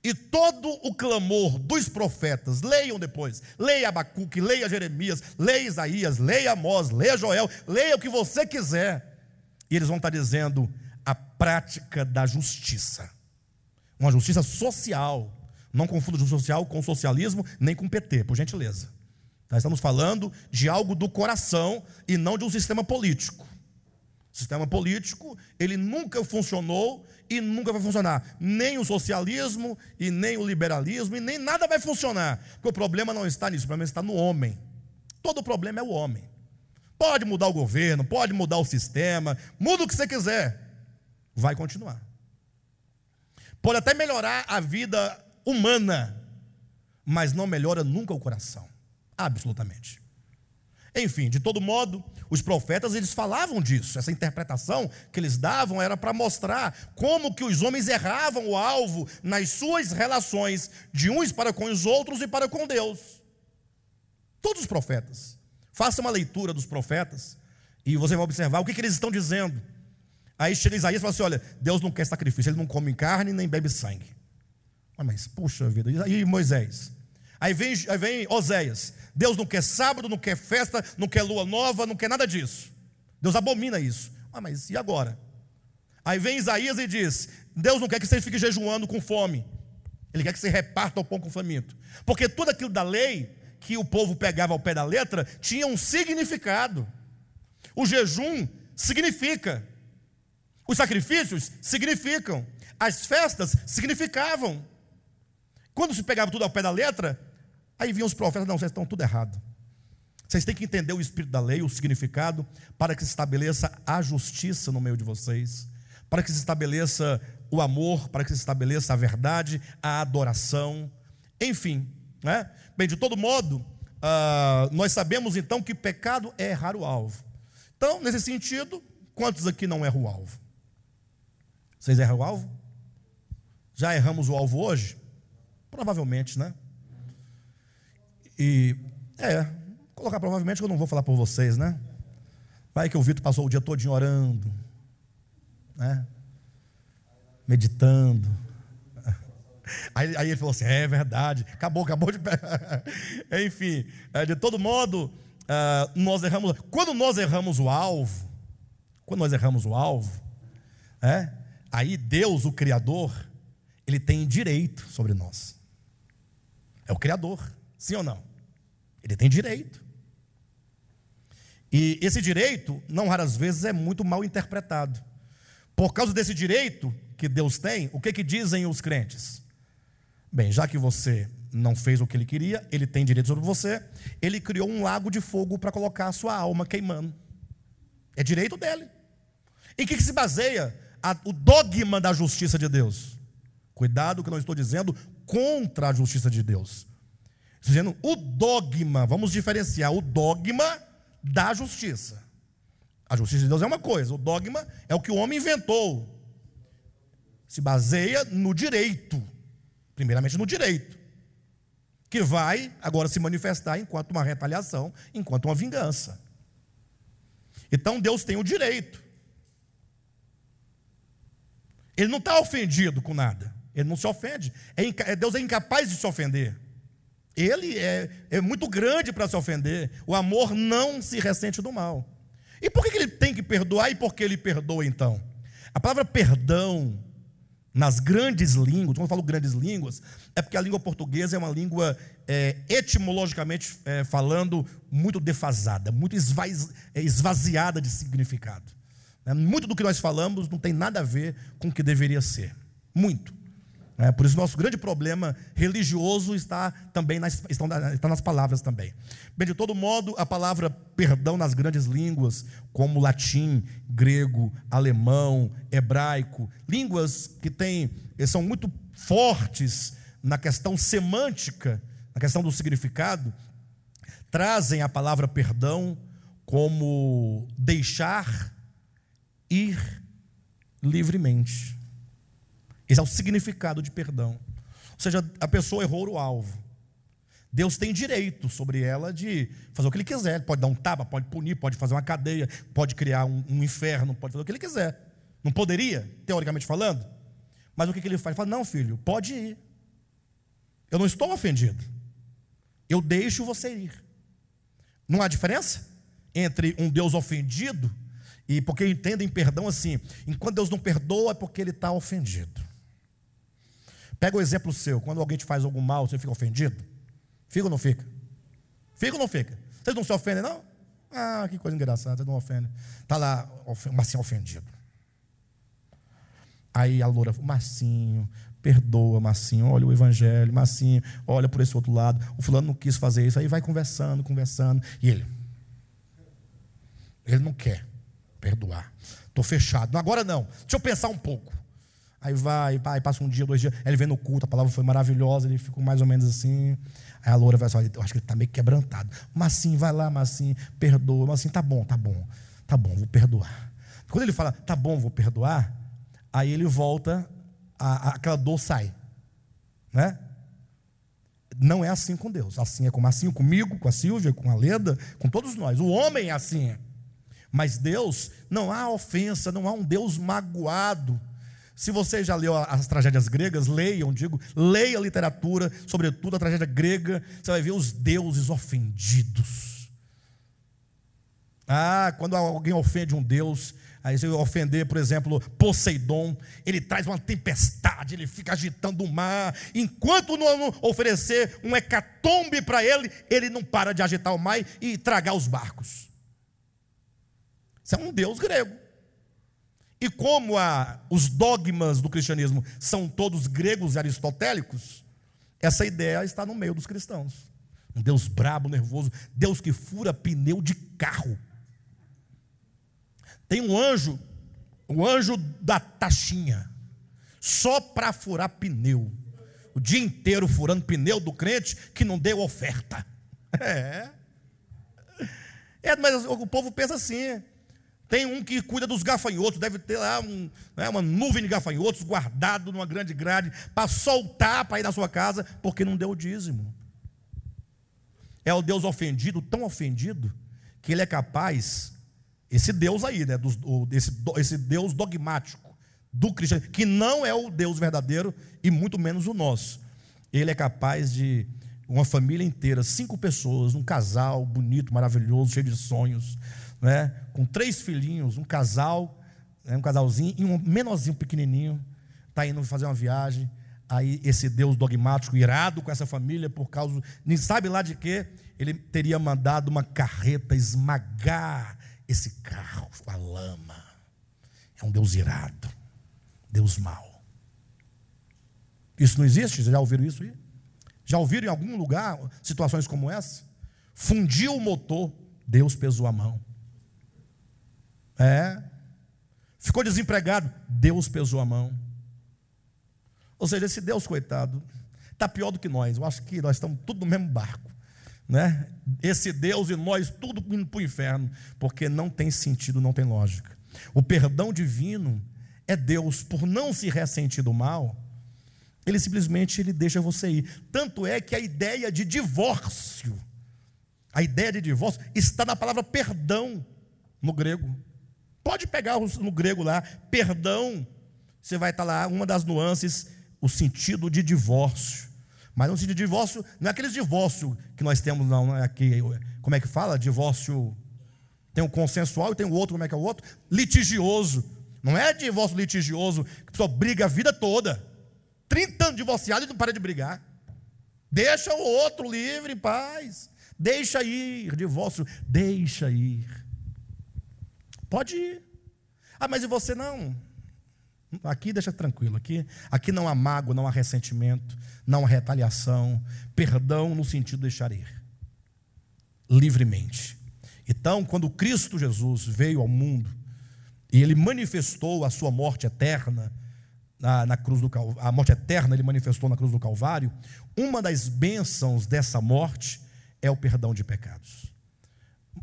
E todo o clamor dos profetas, leiam depois, leia Abacuque, leia Jeremias, leia Isaías, leia Amós, leia Joel, leia o que você quiser. E eles vão estar dizendo a prática da justiça, uma justiça social. Não confunda justiça social com socialismo, nem com PT, por gentileza. Nós estamos falando de algo do coração e não de um sistema político. O sistema político, ele nunca funcionou e nunca vai funcionar. Nem o socialismo, e nem o liberalismo, e nem nada vai funcionar. Porque o problema não está nisso, o problema está no homem. Todo o problema é o homem. Pode mudar o governo, pode mudar o sistema, muda o que você quiser. Vai continuar. Pode até melhorar a vida humana, mas não melhora nunca o coração. Absolutamente. Enfim, de todo modo, os profetas eles falavam disso. Essa interpretação que eles davam era para mostrar como que os homens erravam o alvo nas suas relações de uns para com os outros e para com Deus. Todos os profetas. Faça uma leitura dos profetas e você vai observar o que, que eles estão dizendo. Aí chega Isaías e fala assim: olha, Deus não quer sacrifício, ele não come carne nem bebe sangue. Mas, puxa vida, e Moisés? Aí vem, aí vem Oséias. Deus não quer sábado, não quer festa, não quer lua nova, não quer nada disso. Deus abomina isso. Ah, mas e agora? Aí vem Isaías e diz: Deus não quer que você fique jejuando com fome. Ele quer que você reparta o pão com faminto. Porque tudo aquilo da lei que o povo pegava ao pé da letra tinha um significado. O jejum significa. Os sacrifícios significam. As festas significavam. Quando se pegava tudo ao pé da letra, Aí vinham os profetas, não, vocês estão tudo errado. Vocês têm que entender o espírito da lei, o significado, para que se estabeleça a justiça no meio de vocês, para que se estabeleça o amor, para que se estabeleça a verdade, a adoração, enfim. Né? Bem, de todo modo, uh, nós sabemos então que pecado é errar o alvo. Então, nesse sentido, quantos aqui não erram o alvo? Vocês erram o alvo? Já erramos o alvo hoje? Provavelmente, né? E, é, colocar provavelmente que eu não vou falar por vocês, né? Vai que o Vitor passou o dia todo orando, né? Meditando. Aí, aí, ele falou assim: é verdade, acabou, acabou de. Enfim, é, de todo modo, uh, nós erramos. Quando nós erramos o alvo, quando nós erramos o alvo, é, aí Deus, o Criador, ele tem direito sobre nós. É o Criador, sim ou não? Ele tem direito. E esse direito, não raras vezes, é muito mal interpretado. Por causa desse direito que Deus tem, o que, que dizem os crentes? Bem, já que você não fez o que ele queria, ele tem direito sobre você, ele criou um lago de fogo para colocar a sua alma queimando. É direito dele. Em que, que se baseia a, o dogma da justiça de Deus? Cuidado que eu não estou dizendo contra a justiça de Deus dizendo o dogma, vamos diferenciar o dogma da justiça. A justiça de Deus é uma coisa, o dogma é o que o homem inventou. Se baseia no direito, primeiramente no direito, que vai agora se manifestar enquanto uma retaliação, enquanto uma vingança. Então Deus tem o direito. Ele não está ofendido com nada. Ele não se ofende. É, Deus é incapaz de se ofender. Ele é, é muito grande para se ofender. O amor não se ressente do mal. E por que ele tem que perdoar e por que ele perdoa então? A palavra perdão nas grandes línguas, quando eu falo grandes línguas, é porque a língua portuguesa é uma língua é, etimologicamente é, falando muito defasada, muito é, esvaziada de significado. Né? Muito do que nós falamos não tem nada a ver com o que deveria ser. Muito. É, por isso, nosso grande problema religioso está também nas, está nas palavras também. Bem, de todo modo, a palavra perdão nas grandes línguas, como latim, grego, alemão, hebraico, línguas que têm, são muito fortes na questão semântica, na questão do significado, trazem a palavra perdão como deixar ir livremente. Esse é o significado de perdão. Ou seja, a pessoa errou o alvo. Deus tem direito sobre ela de fazer o que ele quiser. Ele pode dar um tapa, pode punir, pode fazer uma cadeia, pode criar um, um, inferno, pode fazer o que ele quiser. Não poderia, teoricamente falando? Mas o que, que ele faz? Ele fala: não, filho, pode ir. Eu não estou ofendido. Eu deixo você ir. Não há diferença entre um Deus ofendido e porque entendem perdão assim. Enquanto Deus não perdoa, é porque ele está ofendido. Pega o exemplo seu, quando alguém te faz algum mal, você fica ofendido? Fica ou não fica? Fica ou não fica? Vocês não se ofendem, não? Ah, que coisa engraçada, vocês não ofendem. Está lá, Marcinho ofendido. Aí a loura, Marcinho, perdoa, Marcinho, olha o evangelho, Marcinho, olha por esse outro lado. O fulano não quis fazer isso, aí vai conversando, conversando. E ele? Ele não quer perdoar. Estou fechado. Agora não. Deixa eu pensar um pouco. Aí vai, aí passa um dia, dois dias, ele vem no culto, a palavra foi maravilhosa, ele ficou mais ou menos assim. Aí a loura vai falar, eu acho que ele está meio quebrantado. Mas sim, vai lá, mas sim, perdoa. Mas sim, tá bom, tá bom, tá bom, vou perdoar. Quando ele fala, tá bom, vou perdoar, aí ele volta, a, a, aquela dor sai. Né? Não é assim com Deus. Assim é como assim comigo, com a Silvia, com a Leda, com todos nós. O homem é assim. Mas Deus, não há ofensa, não há um Deus magoado se você já leu as tragédias gregas, leiam, digo, leia a literatura, sobretudo a tragédia grega, você vai ver os deuses ofendidos. Ah, quando alguém ofende um deus, aí você ofender, por exemplo, Poseidon, ele traz uma tempestade, ele fica agitando o mar, enquanto não oferecer um hecatombe para ele, ele não para de agitar o mar e tragar os barcos. Isso é um deus grego. E como a, os dogmas do cristianismo são todos gregos e aristotélicos, essa ideia está no meio dos cristãos. Um Deus brabo, nervoso, Deus que fura pneu de carro. Tem um anjo, o anjo da taxinha, só para furar pneu. O dia inteiro furando pneu do crente que não deu oferta. É. É, mas o povo pensa assim: tem um que cuida dos gafanhotos, deve ter lá um, né, uma nuvem de gafanhotos guardado numa grande grade para soltar para ir na sua casa, porque não deu o dízimo. É o Deus ofendido, tão ofendido, que ele é capaz, esse Deus aí, né, dos, esse, esse Deus dogmático do cristianismo, que não é o Deus verdadeiro e muito menos o nosso. Ele é capaz de uma família inteira, cinco pessoas, um casal bonito, maravilhoso, cheio de sonhos, né, com três filhinhos, um casal, né, um casalzinho e um menorzinho pequenininho, está indo fazer uma viagem. Aí esse Deus dogmático, irado com essa família, por causa, nem sabe lá de quê, ele teria mandado uma carreta esmagar esse carro com a lama. É um Deus irado, Deus mau. Isso não existe? Vocês já ouviram isso aí? Já ouviram em algum lugar situações como essa? Fundiu o motor, Deus pesou a mão. É. Ficou desempregado, Deus pesou a mão. Ou seja, esse Deus, coitado, está pior do que nós. Eu acho que nós estamos tudo no mesmo barco. Né? Esse Deus e nós, tudo indo para o inferno, porque não tem sentido, não tem lógica. O perdão divino é Deus, por não se ressentir do mal, ele simplesmente ele deixa você ir. Tanto é que a ideia de divórcio, a ideia de divórcio está na palavra perdão no grego. Pode pegar no grego lá, perdão, você vai estar lá, uma das nuances, o sentido de divórcio. Mas no sentido de divórcio, não é aqueles divórcio que nós temos, não, não é aqui, como é que fala? Divórcio, tem o consensual e tem o outro, como é que é o outro? Litigioso. Não é divórcio litigioso que a pessoa briga a vida toda. 30 anos divorciado e não para de brigar. Deixa o outro livre, em paz. Deixa ir, divórcio, deixa ir. Pode ir. Ah, mas e você não? Aqui deixa tranquilo, aqui, aqui não há mágoa, não há ressentimento, não há retaliação, perdão no sentido de deixar ir. Livremente. Então, quando Cristo Jesus veio ao mundo e ele manifestou a sua morte eterna na, na cruz do a morte eterna ele manifestou na cruz do Calvário, uma das bênçãos dessa morte é o perdão de pecados.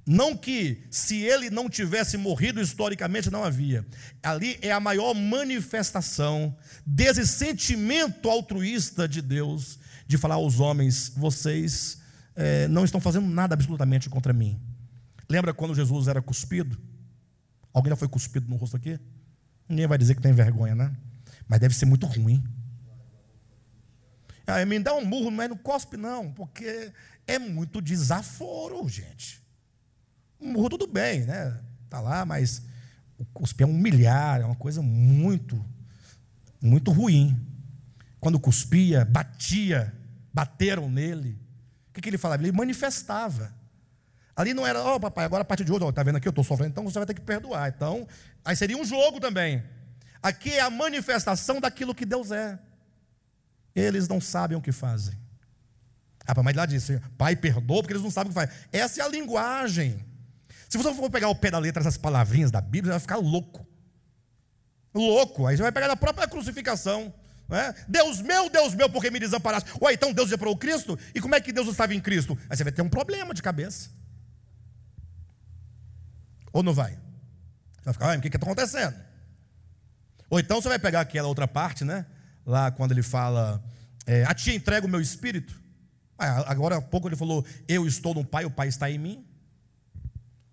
Não que se ele não tivesse morrido historicamente, não havia. Ali é a maior manifestação desse sentimento altruísta de Deus, de falar aos homens: vocês é, não estão fazendo nada absolutamente contra mim. Lembra quando Jesus era cuspido? Alguém já foi cuspido no rosto aqui? Ninguém vai dizer que tem vergonha, né? Mas deve ser muito ruim. Ah, me dá um murro, mas não cospe, não, porque é muito desaforo, gente. Um murro tudo bem, né? Tá lá, mas o cuspir é humilhar, é uma coisa muito, muito ruim. Quando cuspia, batia, bateram nele. O que, que ele falava? Ele manifestava. Ali não era, ó oh, papai, agora a partir de hoje, está vendo aqui, eu estou sofrendo, então você vai ter que perdoar. Então, aí seria um jogo também. Aqui é a manifestação daquilo que Deus é. Eles não sabem o que fazem. Ah, mas lá disse, pai perdoa porque eles não sabem o que faz. Essa é a linguagem. Se você for pegar o pé da letra essas palavrinhas da Bíblia, você vai ficar louco. Louco. Aí você vai pegar na própria crucificação. É? Deus meu, Deus meu, porque me desamparaste? Ou então Deus o Cristo? E como é que Deus estava em Cristo? Aí você vai ter um problema de cabeça. Ou não vai? Você vai ficar, o que está acontecendo? Ou então você vai pegar aquela outra parte, né? Lá quando ele fala, é, a ti entrego o meu espírito. Ah, agora há pouco ele falou, eu estou no Pai, o Pai está em mim.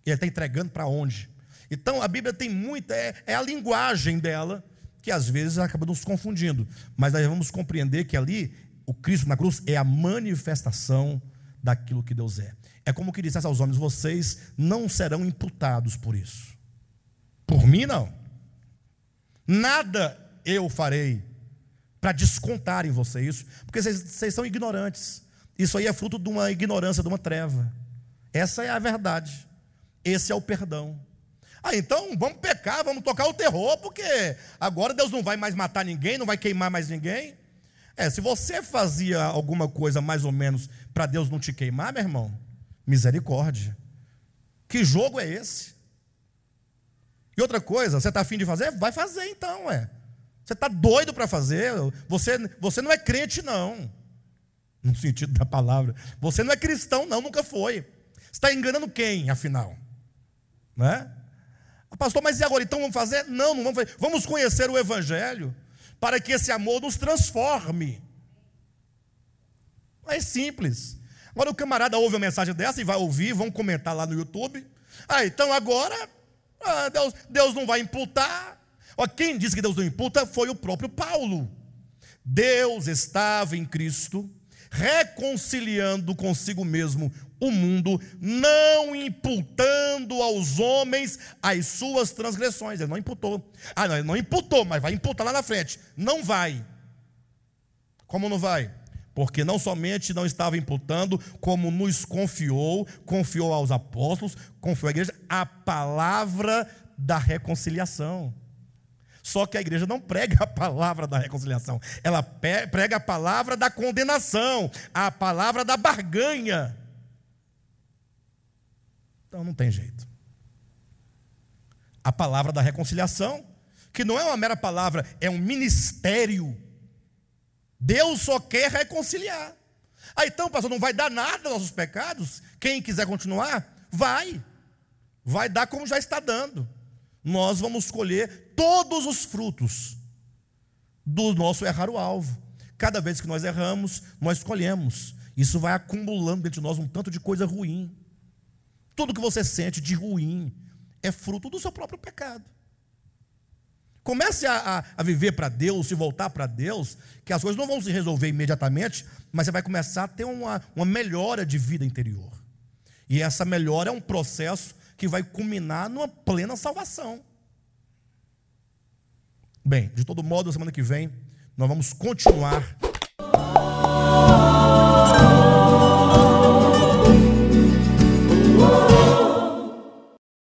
E ele está entregando para onde? Então a Bíblia tem muita, é, é, a linguagem dela, que às vezes acaba nos confundindo. Mas nós vamos compreender que ali, o Cristo na cruz é a manifestação daquilo que Deus é. É como que dissesse aos homens: vocês não serão imputados por isso. Por mim, não. Nada eu farei para descontar em vocês isso, porque vocês, vocês são ignorantes. Isso aí é fruto de uma ignorância, de uma treva. Essa é a verdade. Esse é o perdão. Ah, então vamos pecar, vamos tocar o terror, porque agora Deus não vai mais matar ninguém, não vai queimar mais ninguém. É, se você fazia alguma coisa mais ou menos para Deus não te queimar, meu irmão, Misericórdia. Que jogo é esse? E outra coisa, você está afim de fazer? Vai fazer então, é. Você está doido para fazer? Você, você não é crente, não. No sentido da palavra. Você não é cristão, não, nunca foi. Você está enganando quem, afinal? Né? Pastor, mas e agora? Então vamos fazer? Não, não vamos fazer. Vamos conhecer o Evangelho para que esse amor nos transforme. É simples. Agora o camarada ouve uma mensagem dessa e vai ouvir, vão comentar lá no YouTube. Ah, então agora ah, Deus, Deus não vai imputar. Ó, quem disse que Deus não imputa foi o próprio Paulo. Deus estava em Cristo, reconciliando consigo mesmo o mundo, não imputando aos homens as suas transgressões. Ele não imputou. Ah, não, ele não imputou, mas vai imputar lá na frente. Não vai. Como não vai? porque não somente não estava imputando, como nos confiou, confiou aos apóstolos, confiou à igreja, a palavra da reconciliação. Só que a igreja não prega a palavra da reconciliação, ela prega a palavra da condenação, a palavra da barganha. Então não tem jeito. A palavra da reconciliação, que não é uma mera palavra, é um ministério Deus só quer reconciliar. Ah, então, pastor, não vai dar nada aos nossos pecados? Quem quiser continuar, vai. Vai dar como já está dando. Nós vamos colher todos os frutos do nosso errar o alvo. Cada vez que nós erramos, nós escolhemos. Isso vai acumulando dentro de nós um tanto de coisa ruim. Tudo que você sente de ruim é fruto do seu próprio pecado. Comece a, a, a viver para Deus, se voltar para Deus, que as coisas não vão se resolver imediatamente, mas você vai começar a ter uma, uma melhora de vida interior. E essa melhora é um processo que vai culminar numa plena salvação. Bem, de todo modo, semana que vem nós vamos continuar